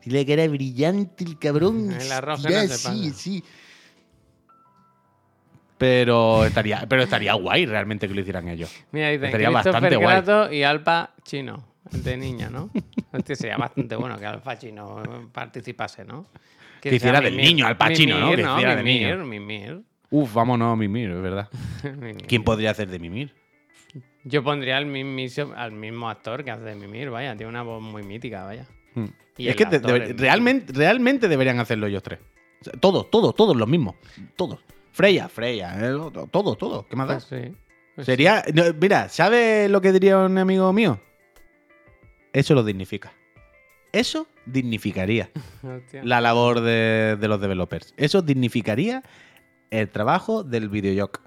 Dile que era brillante el cabrón. El arroz que Hostia, no se sí, pasa. sí. Pero estaría, pero estaría guay realmente que lo hicieran ellos. Mira, dice Estaría bastante guay. Kratos y Alpa chino, de niño, ¿no? Hostia, sería bastante bueno que Alpa chino participase, ¿no? Que hiciera del niño, Al Pacino, ¿no? Que hiciera de niño. Mimir. Uf, vámonos a Mimir, es verdad. <laughs> Mimir. ¿Quién podría hacer de Mimir? Yo pondría al mismo, al mismo actor que hace de Mimir, vaya, tiene una voz muy mítica, vaya. Hmm. Y es que de- realmente, realmente deberían hacerlo ellos tres. O sea, todos, todos, todos los mismos. Todos. Freya, Freya, eh, todo, todo. ¿Qué más da? Pues sí. Pues Sería. no, mira, ¿sabes lo que diría un amigo mío? Eso lo dignifica. Eso dignificaría. <laughs> Hostia. la labor de, de los developers. Eso dignificaría el trabajo del videojoc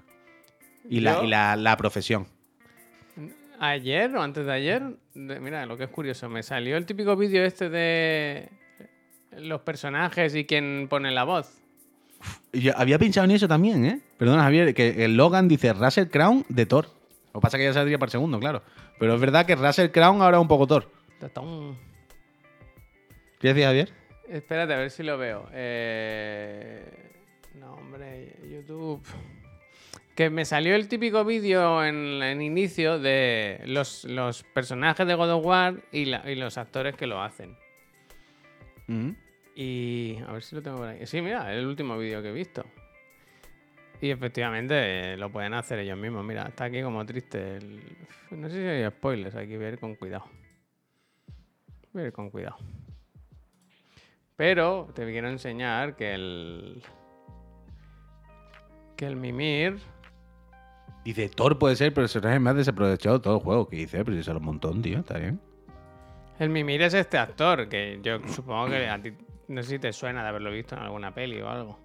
y, la, y la, la profesión. Ayer o antes de ayer, de- mira, lo que es curioso, me salió el típico vídeo este de los personajes y quién pone la voz. Yo había pensado en eso también, ¿eh? Perdona, Javier, que el Logan dice Russell Crown de Thor. Lo que pasa es que ya saldría por segundo, claro. Pero es verdad que Russell Crown ahora es un poco Thor. Tatón. ¿Qué decía Javier? Espérate, a ver si lo veo. Eh, No, hombre, YouTube. Que me salió el típico vídeo en, en inicio de los, los personajes de God of War y, la- y los actores que lo hacen. Y a ver si lo tengo por ahí. Sí, mira, es el último vídeo que he visto. Y efectivamente eh, lo pueden hacer ellos mismos. Mira, está aquí como triste. el- No sé si hay spoilers, hay que ver con cuidado. Ver con cuidado. Pero te quiero enseñar que el. Que el Mimir. Dice, Thor puede ser el personaje más desaprovechado de todo el juego. ¿Qué dice? Pero si sale un montón, tío. Está bien. El Mimir es este actor que yo supongo que a ti. No sé si te suena de haberlo visto en alguna peli o algo.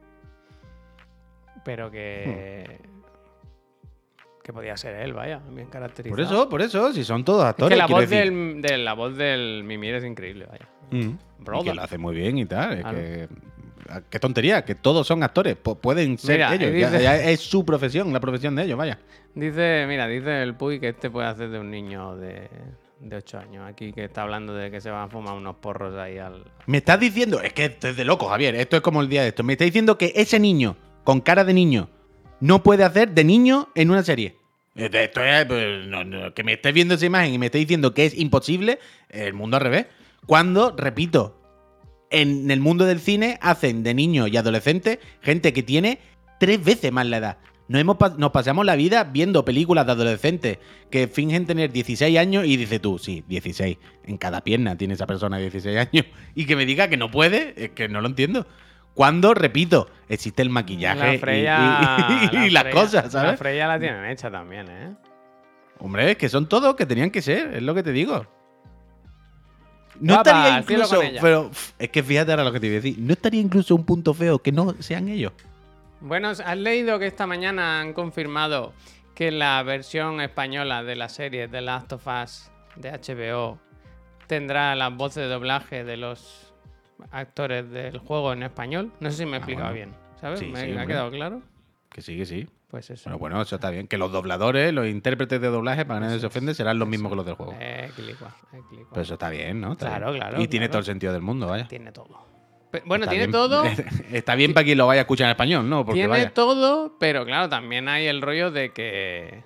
Pero que. Que podía ser él, vaya, bien caracterizado. Por eso, por eso. Si son todos Es actores. que la voz, decir. del, de, la voz del Mimir es increíble, vaya. Mm. Que lo hace muy bien y tal. Es que. Qué tontería, que todos son actores. pu- pueden ser Mira, ellos. ya- ya es su profesión, la profesión de ellos, vaya. Dice, mira, dice el Puy que este puede hacer de un niño de, de 8 años. Aquí que está hablando de que se van a fumar unos porros ahí al. Me estás diciendo, es que esto es de loco, Javier. Esto es como el día de esto. Me estás diciendo que ese niño, con cara de niño, no puede hacer de niño en una serie. Esto esto es, pues, que me estés viendo esa imagen y me estés diciendo que es imposible, el mundo al revés. Cuando, repito, en el mundo del cine hacen de niños y adolescentes gente que tiene tres veces más la edad. Nos, hemos, nos pasamos la vida viendo películas de adolescentes que fingen tener 16 años y dices tú, sí, 16. En cada pierna tiene esa persona 16 años. Y que me diga que no puede, es que no lo entiendo. Cuando, repito, existe el maquillaje La y- Freya. y, y la <laughs> las Freya- cosas, La ¿sabes? Freya la tienen hecha también, ¿eh? Hombre, es que son todos que tenían que ser, es lo que te digo. No Guapa, estaría incluso, pero es que fíjate ahora lo que te iba a decir, no estaría incluso un punto feo que no sean ellos. Bueno, ¿has leído que esta mañana han confirmado que la versión española de la serie The Last of Us de HBO tendrá las voces de doblaje de los actores del juego en español? No sé si me he Ah, explicado bueno. bien, ¿sabes? Sí, ¿Me sí, ha quedado claro? Que sí, que sí. Pues eso. Pero bueno, eso está bien. Que los dobladores, los intérpretes de doblaje, para que nadie se ofende, serán los mismos que los del juego. Eh, clicua, eh, clicua. Pero eso está bien, ¿no? Está Claro, bien. claro, Y tiene todo el sentido del mundo, vaya. Tiene todo. Bueno, Está tiene bien- todo. <laughs> Está bien para quien lo vaya a escuchar en español, ¿no? Porque Tiene vaya. todo, pero claro, también hay el rollo de que,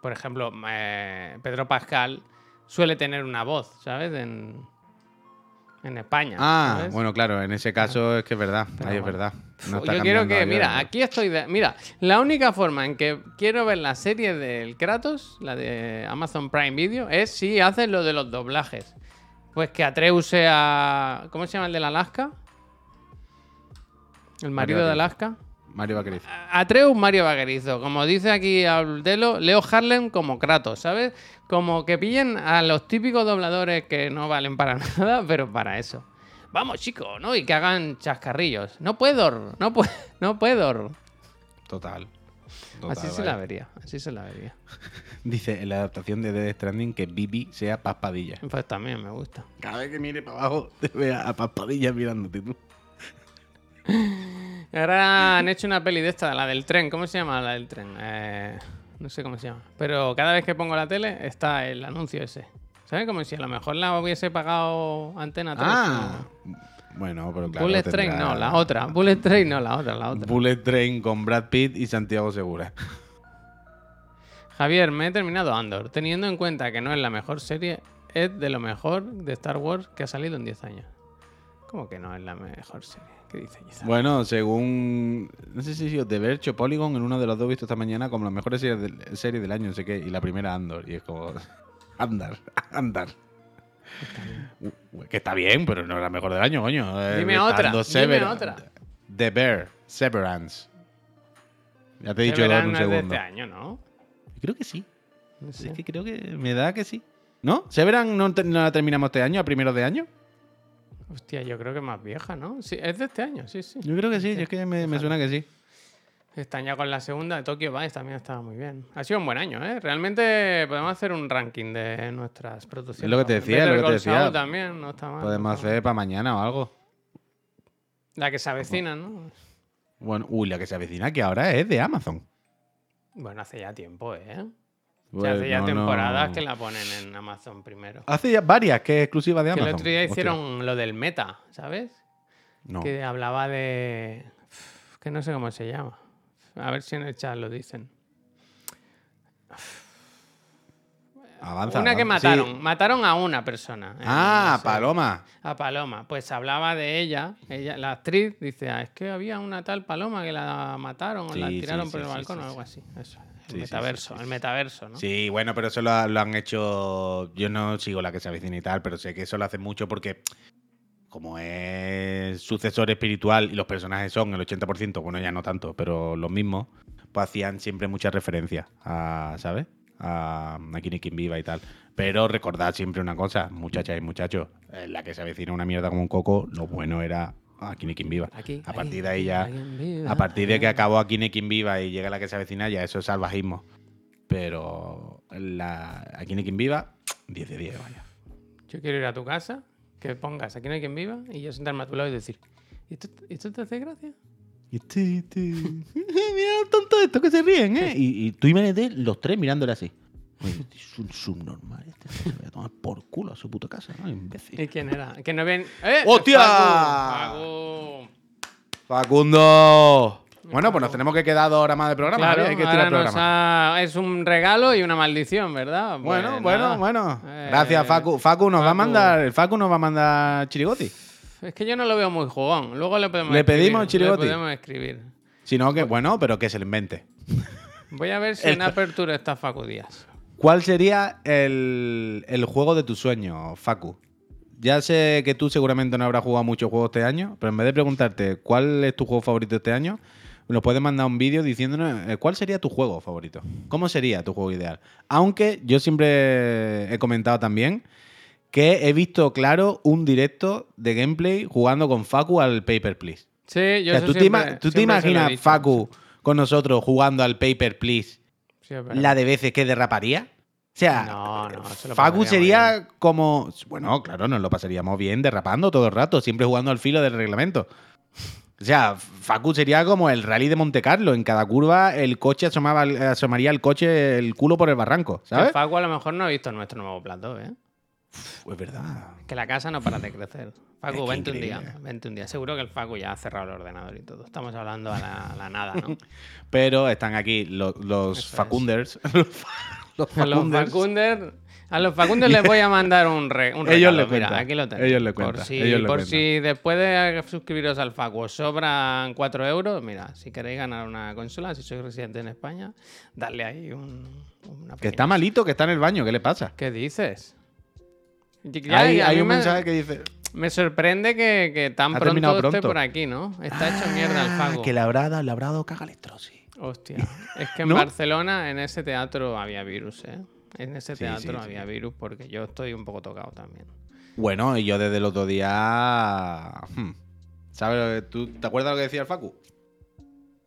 por ejemplo, eh, Pedro Pascal suele tener una voz, ¿sabes? En, en España. Ah, ¿sabes? bueno, claro, en ese caso es que es verdad. Pero Ahí es verdad. No Yo quiero que, mira, aquí estoy. de- mira, la única forma en que quiero ver la serie del Kratos, la de Amazon Prime Video, es si hacen lo de los doblajes. Pues que Atreus sea. ¿Cómo se llama el de la Alaska? El marido de. Alaska. Mario Vaqueriz. Atreus Mario Vaquerizo. Como dice aquí Abdelo, Leo Harlem como Kratos, ¿sabes? Como que pillen a los típicos dobladores que no valen para <laughs> nada, pero para eso. Vamos, chicos, ¿no? Y que hagan chascarrillos. No puedo, no puedo, no puedo. Total. Total, así se la vería, así se la vería. <laughs> Dice en la adaptación de Death Stranding que Bibi sea Paspadilla. Pues también me gusta. Cada vez que mire para abajo, <laughs> te vea a Paspadilla mirándote tú. Ahora han hecho una peli de esta, la del tren. ¿Cómo se llama la del tren? Eh, no sé cómo se llama. Pero cada vez que pongo la tele está el anuncio ese. ¿Sabes? Como si a lo mejor la hubiese pagado Antena 3. Ah, bueno, pero claro. Bullet tendrá- Train, no, la otra. Bullet Train, no, la otra, la otra. Bullet Train con Brad Pitt y Santiago Segura. Javier, me he terminado Andor. Teniendo en cuenta que no es la mejor serie, es de lo mejor de Star Wars que ha salido en 10 años. ¿Cómo que no es la mejor serie? Bueno, según. No sé si The Verge o Polygon, en uno de los dos visto esta mañana como las mejores series del, series del año, no sé qué. Y la primera Andor. Y es como. <laughs> Andar, andar. Que está bien, pero no es la mejor del año, coño. Eh, Dime otra, dime Sever- otra. The Bear, Severance. Ya te he dicho De en un es de segundo. este año, ¿no? Creo que sí. No sé. Es que creo que me da que sí. ¿No? ¿Severance no, no la terminamos este año, a primeros de año? Hostia, yo creo que es más vieja, ¿no? Sí, es de este año, sí, sí. Yo creo que sí, yo es que me, me suena que sí. Están ya con la segunda de Tokyo Vice, también estaba muy bien. Ha sido un buen año, ¿eh? Realmente podemos hacer un ranking de nuestras producciones. Es lo que te decía, lo que te decía. También, no está mal. Podemos no hacer para mañana o algo. La que se avecina, ¿no? Bueno, uy, la que se avecina que ahora es de Amazon. Bueno, hace ya tiempo, ¿eh? O Pues sea, hace ya no, temporadas no. que la ponen en Amazon primero. Hace ya varias que es exclusiva de Que Amazon. el otro día Hostia. hicieron lo del meta, ¿sabes? No. Que hablaba de. que no sé cómo se llama. A ver si en el chat lo dicen. Avanza. una que mataron. Sí. Mataron a una persona. en Ah, serie. Paloma. A Paloma. Pues hablaba de ella. ella la actriz dice: ah, Es que había una tal Paloma que la mataron o la tiraron sí, por el balcón o algo así. Eso. El metaverso. el metaverso, ¿no? Sí, bueno, pero eso lo, lo han hecho. Yo no sigo la que se avecina y tal, pero sé que eso lo hacen mucho porque, como es sucesor espiritual y los personajes son el 80%, bueno, ya no tanto, pero los mismos, pues hacían siempre muchas referencias a, ¿sabes? A, a Kim Viva y tal. Pero recordad siempre una cosa, muchachas y muchachos, la que se avecina una mierda como un coco, lo bueno era a Kini Kim Viva. Aquí, a aquí, partir de ahí aquí, ya. viva. A partir de que acabó aquí Kim Viva y llega la que se avecina, ya eso es salvajismo. Pero la, aquí Kim Viva, 10 de 10, vaya. Yo quiero ir a tu casa, que pongas aquí no hay quien viva y yo sentarme a tu lado y decir: ¿Y esto, esto te hace gracia? <laughs> Y este, este- <laughs> Mira los tontos estos que se ríen, ¿eh? Y, y tú imagínate los tres mirándole así. Oye, es un subnormal. Este se va a tomar por culo a su puta casa, ¿no? Imbécil. ¿Y quién era? Que no ven. ¡Eh! ¡Hostia! Facu, Facu. ¡Facundo! Bueno, pues nos tenemos que quedar dos horas más de programa. Claro, Javi, hay que ahora tirar nos programa. ha- es un regalo y una maldición, ¿verdad? Bueno, Pues bueno, nada. bueno. Eh, Gracias, Facu. Facu nos va a mandar. El Facu nos va a mandar chirigoti. Es que yo no lo veo muy jugón. Luego le podemos ¿Le escribir, pedimos chirigoti? Le podemos escribir. Si no, que bueno, pero que se lo invente. Voy a ver si en apertura está Facu Díaz. ¿Cuál sería el, el juego de tus sueños, Facu? Ya sé que tú seguramente no habrás jugado muchos juegos este año, pero en vez de preguntarte cuál es tu juego favorito este año, nos puedes mandar un vídeo diciéndonos eh, cuál sería tu juego favorito. ¿Cómo sería tu juego ideal? Aunque yo siempre he comentado también que he visto claro un directo de gameplay jugando con Facu al Paper Please. Sí, yo O sea, eso ¿tú, te, siempre- ¿tú te imaginas. Facu con nosotros jugando al Paper Please Sí, la de veces que derraparía? O sea, No, no, se Facu sería como. Bueno, claro, nos lo pasaríamos bien derrapando todo el rato, siempre jugando al filo del reglamento. O sea, Facu sería como el rally de Monte Carlo. En cada curva el coche asomaba, asomaría el coche el culo por el barranco, ¿sabes? Facu a lo mejor no ha visto nuestro nuevo plato, ¿eh? Uf, es verdad. Que la casa no para de crecer. Facu, Es vente un día. Vente un día. Seguro que el Facu ya ha cerrado el ordenador y todo. Estamos hablando a la, a la nada, ¿no? <laughs> Pero están aquí lo- los, Eso. Facunders. <laughs> los Facunders. Facunder, a los Facunders les voy a mandar un, re, un <laughs> Ellos regalo. le Mira, cuentan, aquí lo tenéis. ellos le por cuentan, si, ellos le por cuentan. si después de suscribiros al Facu os sobran 4 euros, mira, si queréis ganar una consola, si sois residente en España, darle ahí un, una Que está malito, que está en el baño. ¿Qué le pasa? ¿Qué dices? Ya- hay un me- mensaje que dice. Me sorprende que, que tan pronto, esté por aquí, ¿no? Está hecho mierda el "Ah, Facu. Que le habrá dado cagalectrosis. Hostia. <laughs> Es que en ¿No? Barcelona, en ese teatro, había virus, ¿eh? En ese teatro sí, sí. había virus porque yo estoy un poco tocado también. Bueno, y yo desde el otro día. hmm, ¿Sabes? ¿Tú te acuerdas lo que decía el Facu?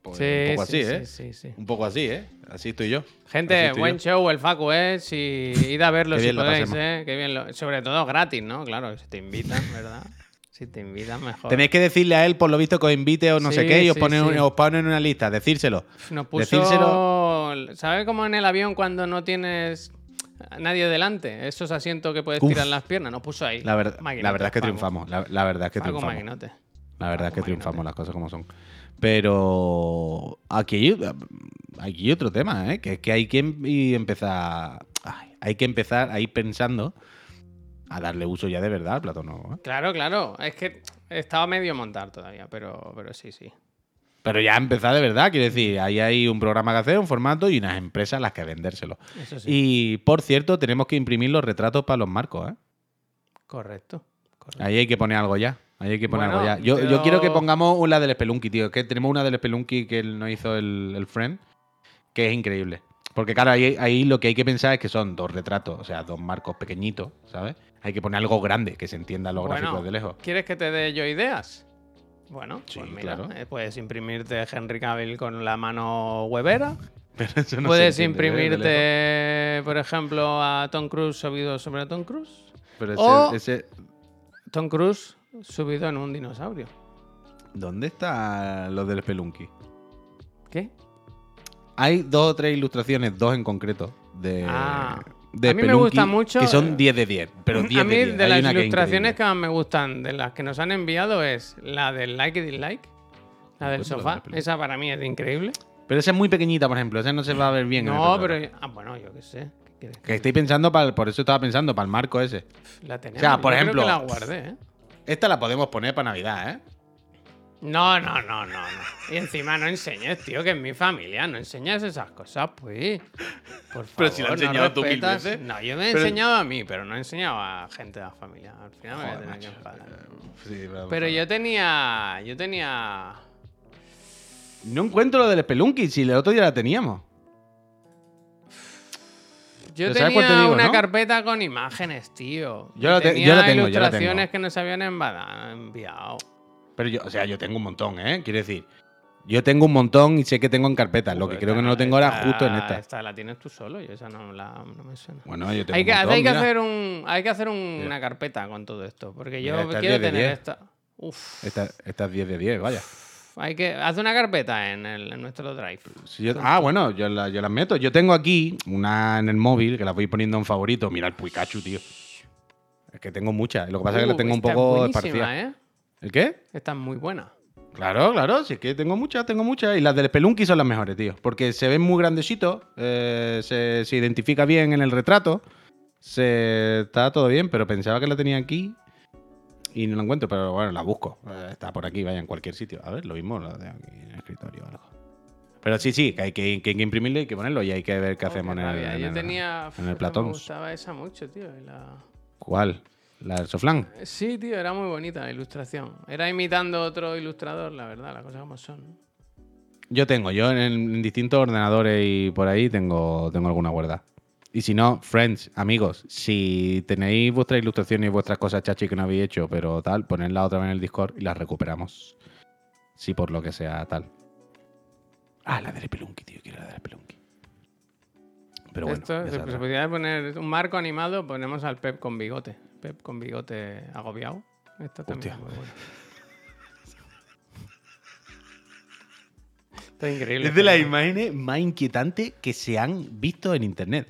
Pues sí, un poco sí, así, sí, ¿eh? sí, sí. Un poco así, ¿eh? Así estoy yo. Gente, estoy buen yo. show el Facu, ¿eh? Si id a verlo <laughs> si podéis. ¿eh? Qué bien lo- Sobre todo gratis, ¿no? Claro, si te invitan, ¿verdad? Si te invitan, mejor. Tenéis que decirle a él, por lo visto, que os invite o no sé qué, y os sí, ponen, sí. os ponen en una lista. Decírselo. Nos puso. Decírselo. ¿Sabes cómo en el avión cuando no tienes a nadie delante? Esos asientos que puedes Uf. tirar las piernas. Nos puso ahí. La, ver- la verdad es que triunfamos. La, la verdad es que triunfamos. La verdad es que triunfamos las cosas como son. Pero aquí hay, aquí otro tema, ¿eh? Que es que hay que em- empezar. ay, hay que empezar a ir pensando a darle uso ya de verdad al plato nuevo. ¿eh? Claro, claro. Es que estaba medio montar todavía, pero, pero sí, sí. Pero ya empezar de verdad, quiero decir, ahí hay un programa que hacer, un formato y unas empresas a las que vendérselo. Eso sí. Y por cierto, tenemos que imprimir los retratos para los marcos, ¿eh? Correcto. correcto. Ahí hay que poner algo ya. Ahí hay que poner Bueno, algo ya. Yo, yo yo- quiero que pongamos una del Spelunky, tío. Que tenemos una del Spelunky que él nos hizo el, el friend, que es increíble. Porque claro, ahí, ahí lo que hay que pensar es que son dos retratos, o sea, dos marcos pequeñitos, ¿sabes? Hay que poner algo grande, que se entienda los Bueno, gráficos de lejos. ¿Quieres que te dé yo ideas? Bueno, Sí, pues mira, claro. eh, puedes imprimirte Henry Cavill con la mano webera. <laughs> Pero eso no se puedes entiende, ¿eh? imprimirte, por ejemplo, a Tom Cruise subido sobre Tom Cruise. Pero ese, o- ese- Tom Cruise subido en un dinosaurio. ¿Dónde está lo del Spelunky? ¿Qué? Hay dos o tres ilustraciones, dos en concreto, de, Ah. de A mí me gusta mucho, Que son 10 de 10, pero 10 a mí de de, 10. Hay las que ilustraciones que más me gustan, de las que nos han enviado, es la del like y dislike. La del la sofá. Esa para mí es increíble. Pero esa es muy pequeñita, por ejemplo. Esa no se va a ver bien. en el No, pero... Ah, bueno, yo qué sé. ¿Qué quieres Que estoy pensando, para, por eso estaba pensando, para el marco ese. La tenemos. O sea, por Yo creo ejemplo- que la guardé, ¿eh? Esta la podemos poner para Navidad, ¿eh? No, no, no, no, no. Y encima no enseñes, tío, que es mi familia. No enseñas esas cosas, pues. Por favor, Pero si lo has no enseñado tú mil veces. No, yo me he Pero- enseñado a mí, pero no he enseñado a gente de la familia. Al final me voy a Joder, tener que enfadar. Sí, Pero a- yo tenía. Yo tenía. No encuentro lo del Spelunky, si el otro día la teníamos. Yo ¿Pero sabes cuál tenía te digo, una no? carpeta con imágenes, tío. Yo la te- yo tenía la tengo, yo la ilustraciones tengo. que nos habían enviado. Pero yo, o sea, yo tengo un montón, ¿eh? Quiero decir, yo tengo un montón y sé que tengo en carpetas. Lo que Joder, creo que no lo tengo ahora justo en esta. Esta la tienes tú solo, yo esa no, la, no me suena. Bueno, yo tengo Hay un que, montón, hay, que hacer un, hay que hacer un- una carpeta con todo esto. Porque yo Mira, quiero 10 de tener 10. esta. Uf. Esta, esta es 10 de 10, vaya. Hay que. Haz una carpeta en, el, en nuestro drive. Si yo- ah, bueno, yo, la- yo las meto. Yo tengo aquí una en el móvil que la voy poniendo en favorito. Mira el Pikachu, tío. Es que tengo muchas. Lo que pasa es que la Uh, tengo un poco esparcida. ¿eh? ¿El qué? Esta es muy buena. Claro, claro, sí es que tengo muchas, tengo muchas. Y las del Spelunky son las mejores, tío. Porque se ven muy grandecitos, eh, se, se identifica bien en el retrato, se está todo bien, pero pensaba que la tenía aquí y no la encuentro, pero bueno, la busco. Eh, está por aquí, vaya, en cualquier sitio. A ver, lo mismo la tengo aquí en el escritorio o algo. Pero sí, sí, que hay que, que que imprimirlo y hay que ponerlo y hay que ver qué Oh, hacemos qué en el, en Yo tenía. en el Me Platón. gustaba esa mucho, tío. la- ¿Cuál? ¿La del Soflán? Sí, tío, era muy bonita la ilustración. Era imitando otro ilustrador, la verdad, las cosas como son. ¿no? Yo tengo, yo en, en distintos ordenadores y por ahí tengo, tengo alguna guarda. Y si no, friends, amigos, si tenéis vuestras ilustraciones y vuestras cosas chachi que no habéis hecho, pero tal, ponedlas otra vez en el Discord y las recuperamos. Si por lo que sea tal. Ah, la del Pelunky, tío, quiero la del Pelunky. Pero bueno, Esto se, se podría poner un marco animado, ponemos al Pep con bigote. Pep con bigote agobiado. Esto también es muy bueno. Esto es increíble. Es de las pero- imágenes más inquietantes que se han visto en internet.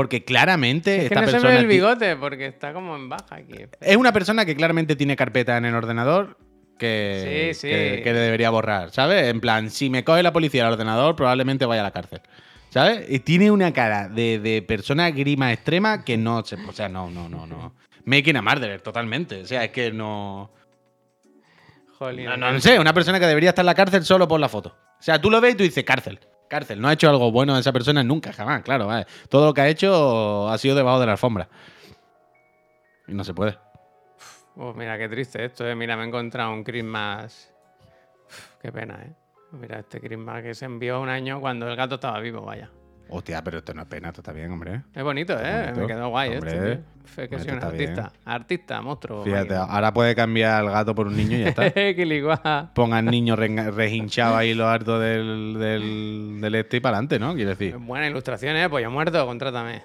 Porque claramente Es que esta no se persona ve el bigote porque está como en baja aquí. Es una persona que claramente tiene carpeta en el ordenador que, Sí, sí. que, que le debería borrar, ¿sabes? En plan, si me coge la policía al ordenador, probablemente vaya a la cárcel. ¿Sabes? Y tiene una cara de, de persona grima extrema que no se. O sea, no, no, no, no. Making a murderer, totalmente. O sea, es que no. Jolín, No, no, no sé, una persona que debería estar en la cárcel solo por la foto. O sea, tú lo ves y tú dices cárcel. Cárcel. No ha hecho algo bueno esa persona nunca, jamás, claro. Todo lo que ha hecho ha sido debajo de la alfombra. Y no se puede. Oh, mira qué triste esto, eh. Mira, me he encontrado un Christmas. Uf, qué pena, eh. Mira, este Christmas que se envió un año cuando el gato estaba vivo, vaya. Hostia, pero esto no es pena, esto está bien, hombre. Es bonito, ¿eh? bonito. Me quedó guay Hombre, este, tío. Fue que soy un bien. artista. Artista, monstruo. Fíjate, ahora puede cambiar al gato por un niño y ya está. <laughs> Qué. Pongan niño re- rehinchado ahí lo harto del, del, del este y para adelante, ¿no? Quiero decir. Buena ilustración, ¿eh? Pollo muerto, contrátame.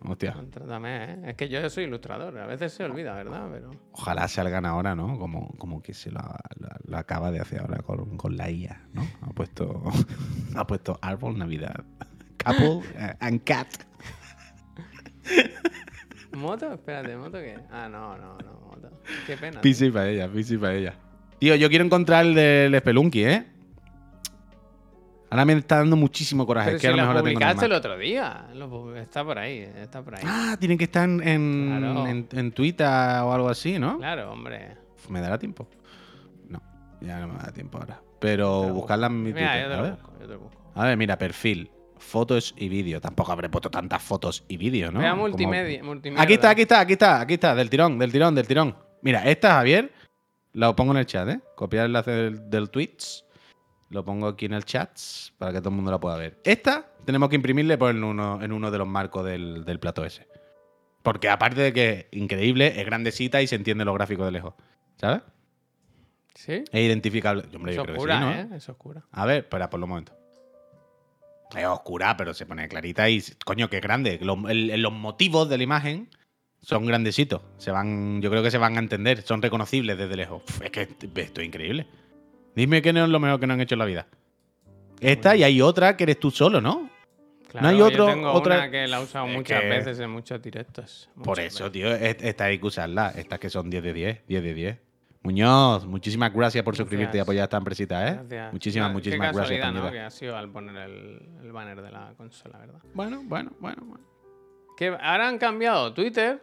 Hostia. Contrátame, ¿eh? Es que yo soy ilustrador. A veces se olvida, ¿verdad? Pero... Ojalá salgan ahora, ¿no? Como, como que se lo, lo- lo acaba de hacer ahora con, con la IA, ¿no? Ha puesto, <laughs> ha puesto árbol, Navidad, couple eh, and cat. ¿Moto? Espérate, ¿moto qué? Ah, no, no, no, moto. Qué pena. PC para ella, PC para ella. Tío, yo quiero encontrar el del Spelunky, ¿eh? Ahora me está dando muchísimo coraje. Pero es si que a lo lo mejor publicaste el otro día. Está por ahí, está por ahí. Ah, tienen que estar en, en, Claro. en- en Twitter o algo así, ¿no? Claro, hombre. ¿Me dará tiempo? No, ya no me da tiempo ahora. Pero buscarla en mi Mira, Twitter. yo te a lo ver. busco, yo te lo busco. A ver, mira, perfil, fotos y vídeo. Tampoco habré puesto tantas fotos y vídeo, ¿no? Vea Como- multimedia, multimedia. Aquí está, aquí está, aquí está, aquí está, del tirón, del tirón, del tirón. Mira, esta, Javier, lo pongo en el chat, ¿eh? Copiar el enlace del, del Twitch. Lo pongo aquí en el chat para que todo el mundo la pueda ver. Esta tenemos que imprimirle por en uno, en uno de los marcos del, del plato ese. Porque aparte de que es increíble, es grandecita y se entiende los gráficos de lejos. ¿Sabes? ¿Sí? Es identificable. Hombre, Es yo creo que sí, oscura, ¿no? ¿eh? Es oscura. A ver, espera, por un momento. Es oscura, pero se pone clarita y, coño, que es grande. Los, el- los motivos de la imagen son grandecitos. Se van, yo creo que se van a entender. Son reconocibles desde lejos. Uf, es que esto es increíble. Dime que no es lo mejor que no han hecho en la vida. Esta y hay otra que eres tú solo, ¿no? Claro, hay yo otro- tengo otra- una que la he usado Es muchas que- veces en muchos directos. Por muchas eso, veces. tío, es- esta hay que usarla. Estas que son 10 de 10, 10 de 10. Muñoz, muchísimas gracias por Gracias. suscribirte y apoyar esta empresita, ¿eh? Gracias. Muchísimas, muchísimas qué gracias, casualidad, ¿no? Que ha sido al poner el, el banner de la consola, ¿verdad? Bueno, bueno, bueno, bueno. Que ahora han cambiado Twitter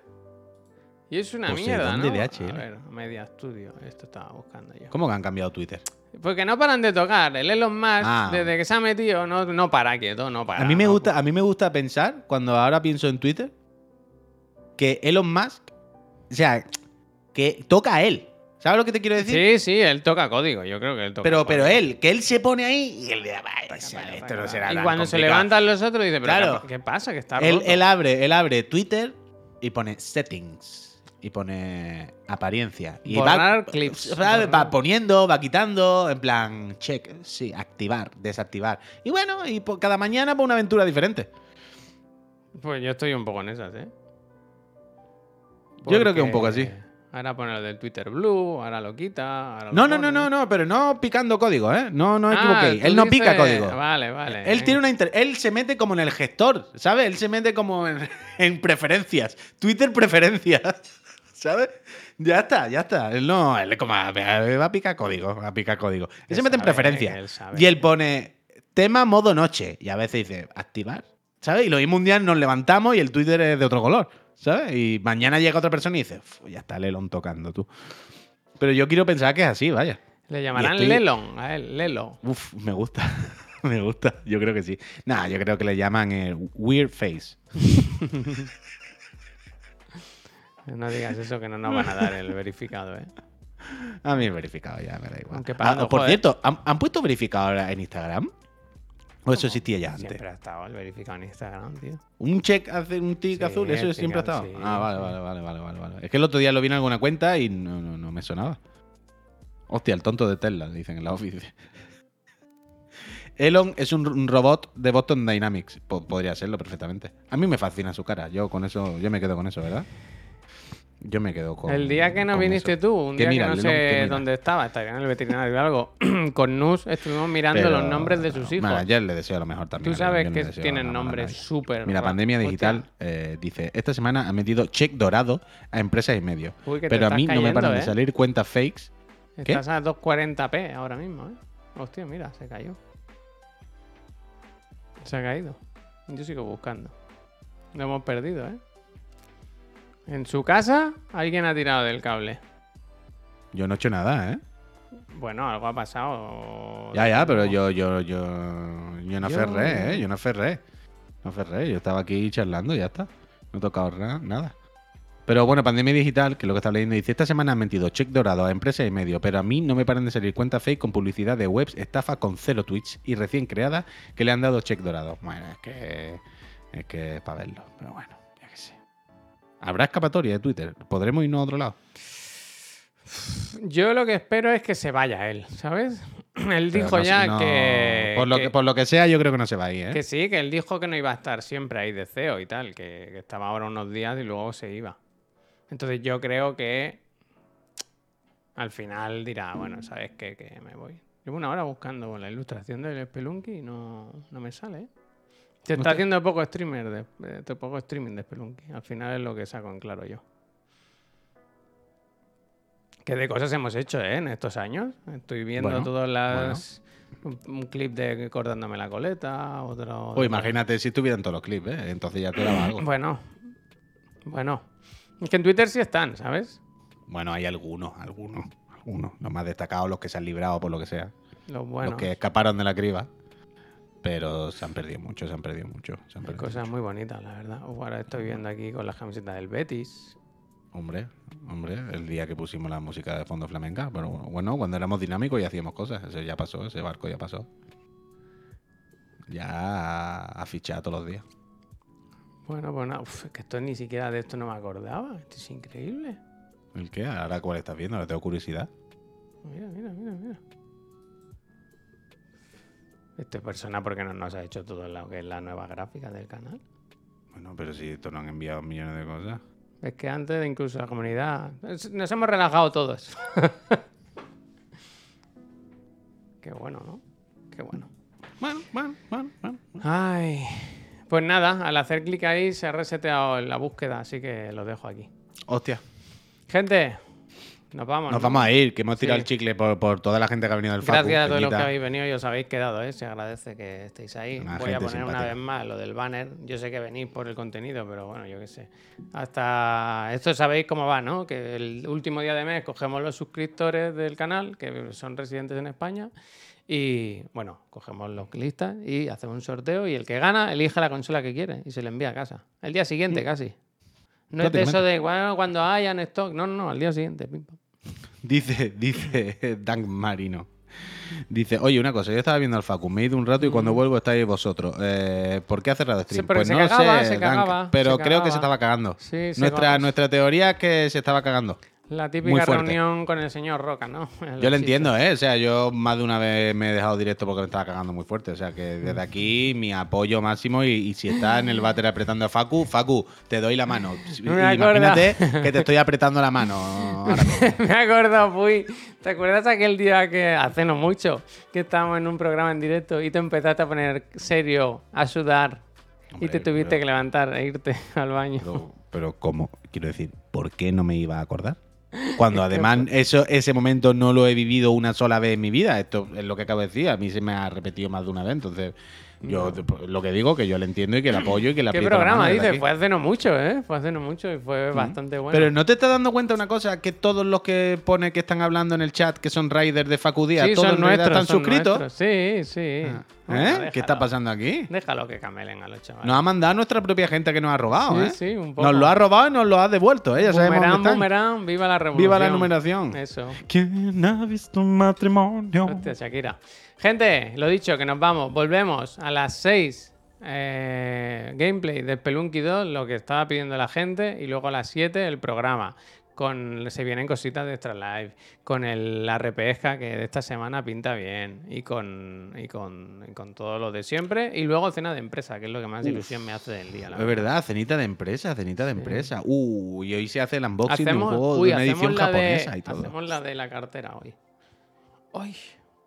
y es una Poseidón mierda, ¿no? de DHL. A ver, Media Studio. Esto estaba buscando yo. ¿Cómo que han cambiado Twitter? Porque no paran de tocar. El Elon Musk, Ah. desde que se ha metido, no, no para quieto, no para. A mí me no, gusta, a mí me gusta pensar, cuando ahora pienso en Twitter, que Elon Musk, o sea, que toca a él. ¿Sabes lo que te quiero decir? Sí, sí, él toca código. Yo creo que él toca pero, pero él, que él se pone ahí y él le da, "Vaya, Taca, o sea, esto taca, no será Y tan cuando se complicado". levantan los otros, dice, pero Claro. ¿qué, pasa? Que está Él, roto. él abre, él abre Twitter y pone settings y pone apariencia. Y Borrar va, clips, va- va borrar. poniendo, va quitando, en plan, check, sí, activar, desactivar. Y bueno, y por cada mañana por una aventura diferente. Pues yo estoy un poco en esas, ¿eh? Yo creo que un poco así. Ahora pone lo del Twitter Blue, ahora lo quita. Ahora No, lo no, no, no, no, pero no picando código, ¿eh? No, no Ah, equivoquéis. Él no dices- pica código. Vale, vale. Él tiene una inter- él se mete como en el gestor, ¿sabes? Él se mete como en, <laughs> en preferencias. Twitter preferencias. <laughs> ¿Sabes? Ya está, ya está. Él no, él es como va a picar código, va a picar código. Él Él se mete en preferencias. él. Y él pone tema modo noche. Y a veces dice, activar. ¿Sabes? Y lo mismo un día nos levantamos y el Twitter es de otro color. ¿Sabes? Y mañana llega otra persona y dice, "Uf, ya está Lelon tocando tú. Pero yo quiero pensar que es así, vaya. Le llamarán estoy- Lelon a él, Lelo. Uf, me gusta. <laughs> me gusta. Yo creo que sí. Nada, yo creo que le llaman el Weird Face. <laughs> No digas eso que no nos van a dar el verificado, ¿eh? A mí el verificado ya me da igual. Aunque pagando, Ah, por joder. cierto, ¿han, han puesto verificado ahora en Instagram? ¿O eso existía ya antes? Siempre ha estado el verificado en Instagram, tío. Un check, hace un tic Sí, azul, eso siempre ha estado. ah, vale, vale, vale, vale, vale, vale. Es que el otro día lo vi en alguna cuenta y no, no, no me sonaba. Hostia, el tonto de Tesla, dicen en la oficina. <laughs> Elon es un, robot de Boston Dynamics. Po- podría serlo perfectamente. A mí me fascina su cara. Yo con eso, yo me quedo con eso, ¿verdad? Yo me quedo con. el día que no viniste eso. tú, un ¿Qué día mira, que no? ¿Qué sé mira? dónde estaba, estaría en el veterinario o algo, <clears throat> con Nus estuvimos mirando Pero- los nombres de sus hijos. Ayer le deseo lo mejor también. Tú sabes que tienen nombres súper... Mira, ra- pandemia digital eh, dice, esta semana ha metido check dorado a empresas y medio. Uy, que te Pero a mí no me paran de ¿eh? salir cuentas fakes. ¿Qué? Estás a 240p ahora mismo, ¿eh? Hostia, mira, se cayó. Se ha caído. Yo sigo buscando. Lo hemos perdido, ¿eh? En su casa alguien ha tirado del cable. Yo no he hecho nada, ¿eh? Bueno, algo ha pasado. Ya, ya, pero yo, yo, yo, yo no Yo- aferré, ¿eh? Yo no aferré. No aferré. Yo estaba aquí charlando y ya está. No he tocado nada. Pero bueno, pandemia digital, que es lo que está leyendo, dice, esta semana han metido check dorado a empresas y medio, pero a mí no me paran de salir cuentas fake con publicidad de webs, estafa con cero tweets y recién creada que le han dado check dorado. Bueno, es que es que es para verlo, pero bueno. ¿Habrá escapatoria de Twitter? ¿Podremos irnos a otro lado? Yo lo que espero es que se vaya él, ¿sabes? <clears throat> Él Pero dijo no ya no- que, Por lo que- que, por lo que sea, yo creo que no se va a ir, ¿eh? que sí, que él dijo que no iba a estar siempre ahí de CEO y tal, que, que estaba ahora unos días y luego se iba. Entonces yo creo que al final dirá, bueno, ¿sabes qué? Que me voy. Llevo una hora buscando la ilustración del Spelunky y no, no me sale, ¿eh? Se está haciendo poco streamer de, de- poco streaming de Spelunky. Al final es lo que saco en claro yo. Que de cosas hemos hecho, ¿eh? En estos años. Estoy viendo Bueno, todas las... Un, un clip de cortándome la coleta, otro... Pues imagínate si estuvieran todos los clips, ¿eh? Entonces ya te daba algo. <clears throat> Bueno, bueno. Es que en Twitter sí están, ¿sabes? Bueno, hay algunos, algunos, algunos. Los más destacados, los que se han librado por lo que sea. Los buenos. Los que escaparon de la criba. Pero se han perdido mucho, se han perdido mucho. Se han Hay perdido cosas mucho. muy bonitas, la verdad. Uf, ahora estoy viendo aquí con las camisetas del Betis. Hombre, hombre, el día que pusimos la música de fondo flamenca. Pero bueno, bueno, cuando éramos dinámicos y hacíamos cosas. Eso ya pasó, ese barco ya pasó. Ya a fichar todos los días. Bueno, pues nada, uf, es que esto ni siquiera de esto no me acordaba. Esto es increíble. ¿El qué? Ahora cuál estás viendo, ahora tengo curiosidad. Mira, mira, mira, mira. Este persona, ¿por qué no nos ha hecho todo lo que es la nueva gráfica del canal? Bueno, pero si esto nos han enviado millones de cosas. Es que antes de incluso la comunidad. Nos hemos relajado todos. <laughs> Qué bueno, ¿no? Qué bueno. Bueno, bueno, bueno, bueno. Ay. Pues nada, al hacer clic ahí se ha reseteado la búsqueda, así que lo dejo aquí. Hostia. Gente, nos vamos. Nos ¿no? vamos a ir, que hemos tirado Sí. el chicle por, por toda la gente que ha venido del Facu. Gracias a todos los que habéis venido y os habéis quedado, ¿eh? Se agradece que estéis ahí. Una Voy a poner una vez más lo del banner. Yo sé que venís por el contenido, pero bueno, yo qué sé. Hasta esto sabéis cómo va, ¿no? Que el último día de mes cogemos los suscriptores del canal, que son residentes en España, y bueno, cogemos los listas y hacemos un sorteo y el que gana elige la consola que quiere y se le envía a casa. El día siguiente casi. No es de eso de bueno, cuando hayan stock. No, no, no, al día siguiente. pim, pam. Dice, dice Dan Marino. Dice, oye, una cosa, yo estaba viendo al Facu, me he ido un rato y cuando vuelvo estáis vosotros. Eh, ¿Por qué ha cerrado stream? Mm. porque pues no cagaba, sé, se Dan, cagaba, pero creo que se estaba cagando. Sí, nuestra, nuestra teoría es que se estaba cagando. La típica reunión con el señor Roca, ¿no? <laughs> El Yo lo entiendo, ¿eh? O sea, yo más de una vez me he dejado directo porque me estaba cagando muy fuerte. O sea, que desde aquí mi apoyo máximo y, y si estás en el váter apretando a Facu, Facu, te doy la mano. <laughs> Me acuerdo. Imagínate que te estoy apretando la mano. <laughs> ahora mismo. Me acuerdo, fui. ¿Te acuerdas aquel día que hace no mucho que estábamos en un programa en directo y te empezaste a poner serio, a sudar y te tuviste pero- que levantar e irte al baño? Pero, pero ¿cómo? Quiero decir, ¿por qué no me iba a acordar? Cuando <laughs> además eso, ese momento no lo he vivido una sola vez en mi vida. Esto es lo que acabo de decir. A mí se me ha repetido más de una vez. Entonces, yo pues, lo que digo, que yo le entiendo y que le apoyo y que le <laughs> ¿Qué la programa dice? Fue hace no mucho, ¿eh? Fue hace no mucho y fue bastante bueno. Pero no te estás dando cuenta una cosa, que todos los que pone que están hablando en el chat, que son riders de Facudía, sí, todos son nuestros, están son suscritos. nuestros. Sí, sí. Ah, Bueno, ¿Eh? déjalo. ¿Qué está pasando aquí? Déjalo que camelen a los chavales. Nos ha mandado nuestra propia gente que nos ha robado, Sí, ¿eh? sí, un poco. Nos lo ha robado y nos lo ha devuelto, ¿eh? Ya sabemos Boomerang, dónde boomerang, viva la revolución. Viva la numeración. Eso. ¿Quién ha visto un matrimonio? Hostia, Shakira. Gente, lo dicho, que nos vamos. Volvemos a las 6. gameplay de Spelunky 2, lo que estaba pidiendo la gente. Y luego a las 7 el programa. Con, se vienen cositas de Extra Live. Con el, la repesca que de esta semana pinta bien. Y con, y, con, y con todo lo de siempre. Y luego cena de empresa, que es lo que más ilusión me hace del día. la Es verdad, cenita de empresa, cenita de empresa. Uh, y hoy se hace el unboxing Hacemos, de un juego uy, de una edición japonesa de, y todo. Hacemos la de la cartera hoy. Uy,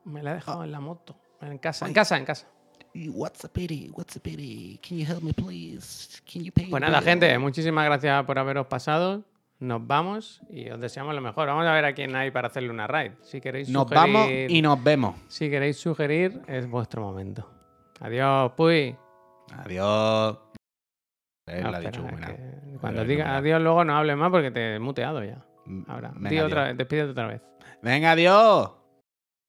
me la he dejado en la moto. En casa, en casa, en casa. What's a pity? What's a pity? Can you help me, please? Can you pay Pues nada, bill? gente, muchísimas gracias por haberos pasado. Nos vamos y os deseamos lo mejor. Vamos a ver a quién hay para hacerle una raid. Si queréis Nos sugerir, vamos y nos vemos. si queréis sugerir, es vuestro momento. Adiós, Puy. Adiós. Él No, ha dicho que cuando diga no adiós, luego no hables más porque te he muteado ya. Ahora, Venga, otra adiós. vez, despídete otra vez. Venga, adiós.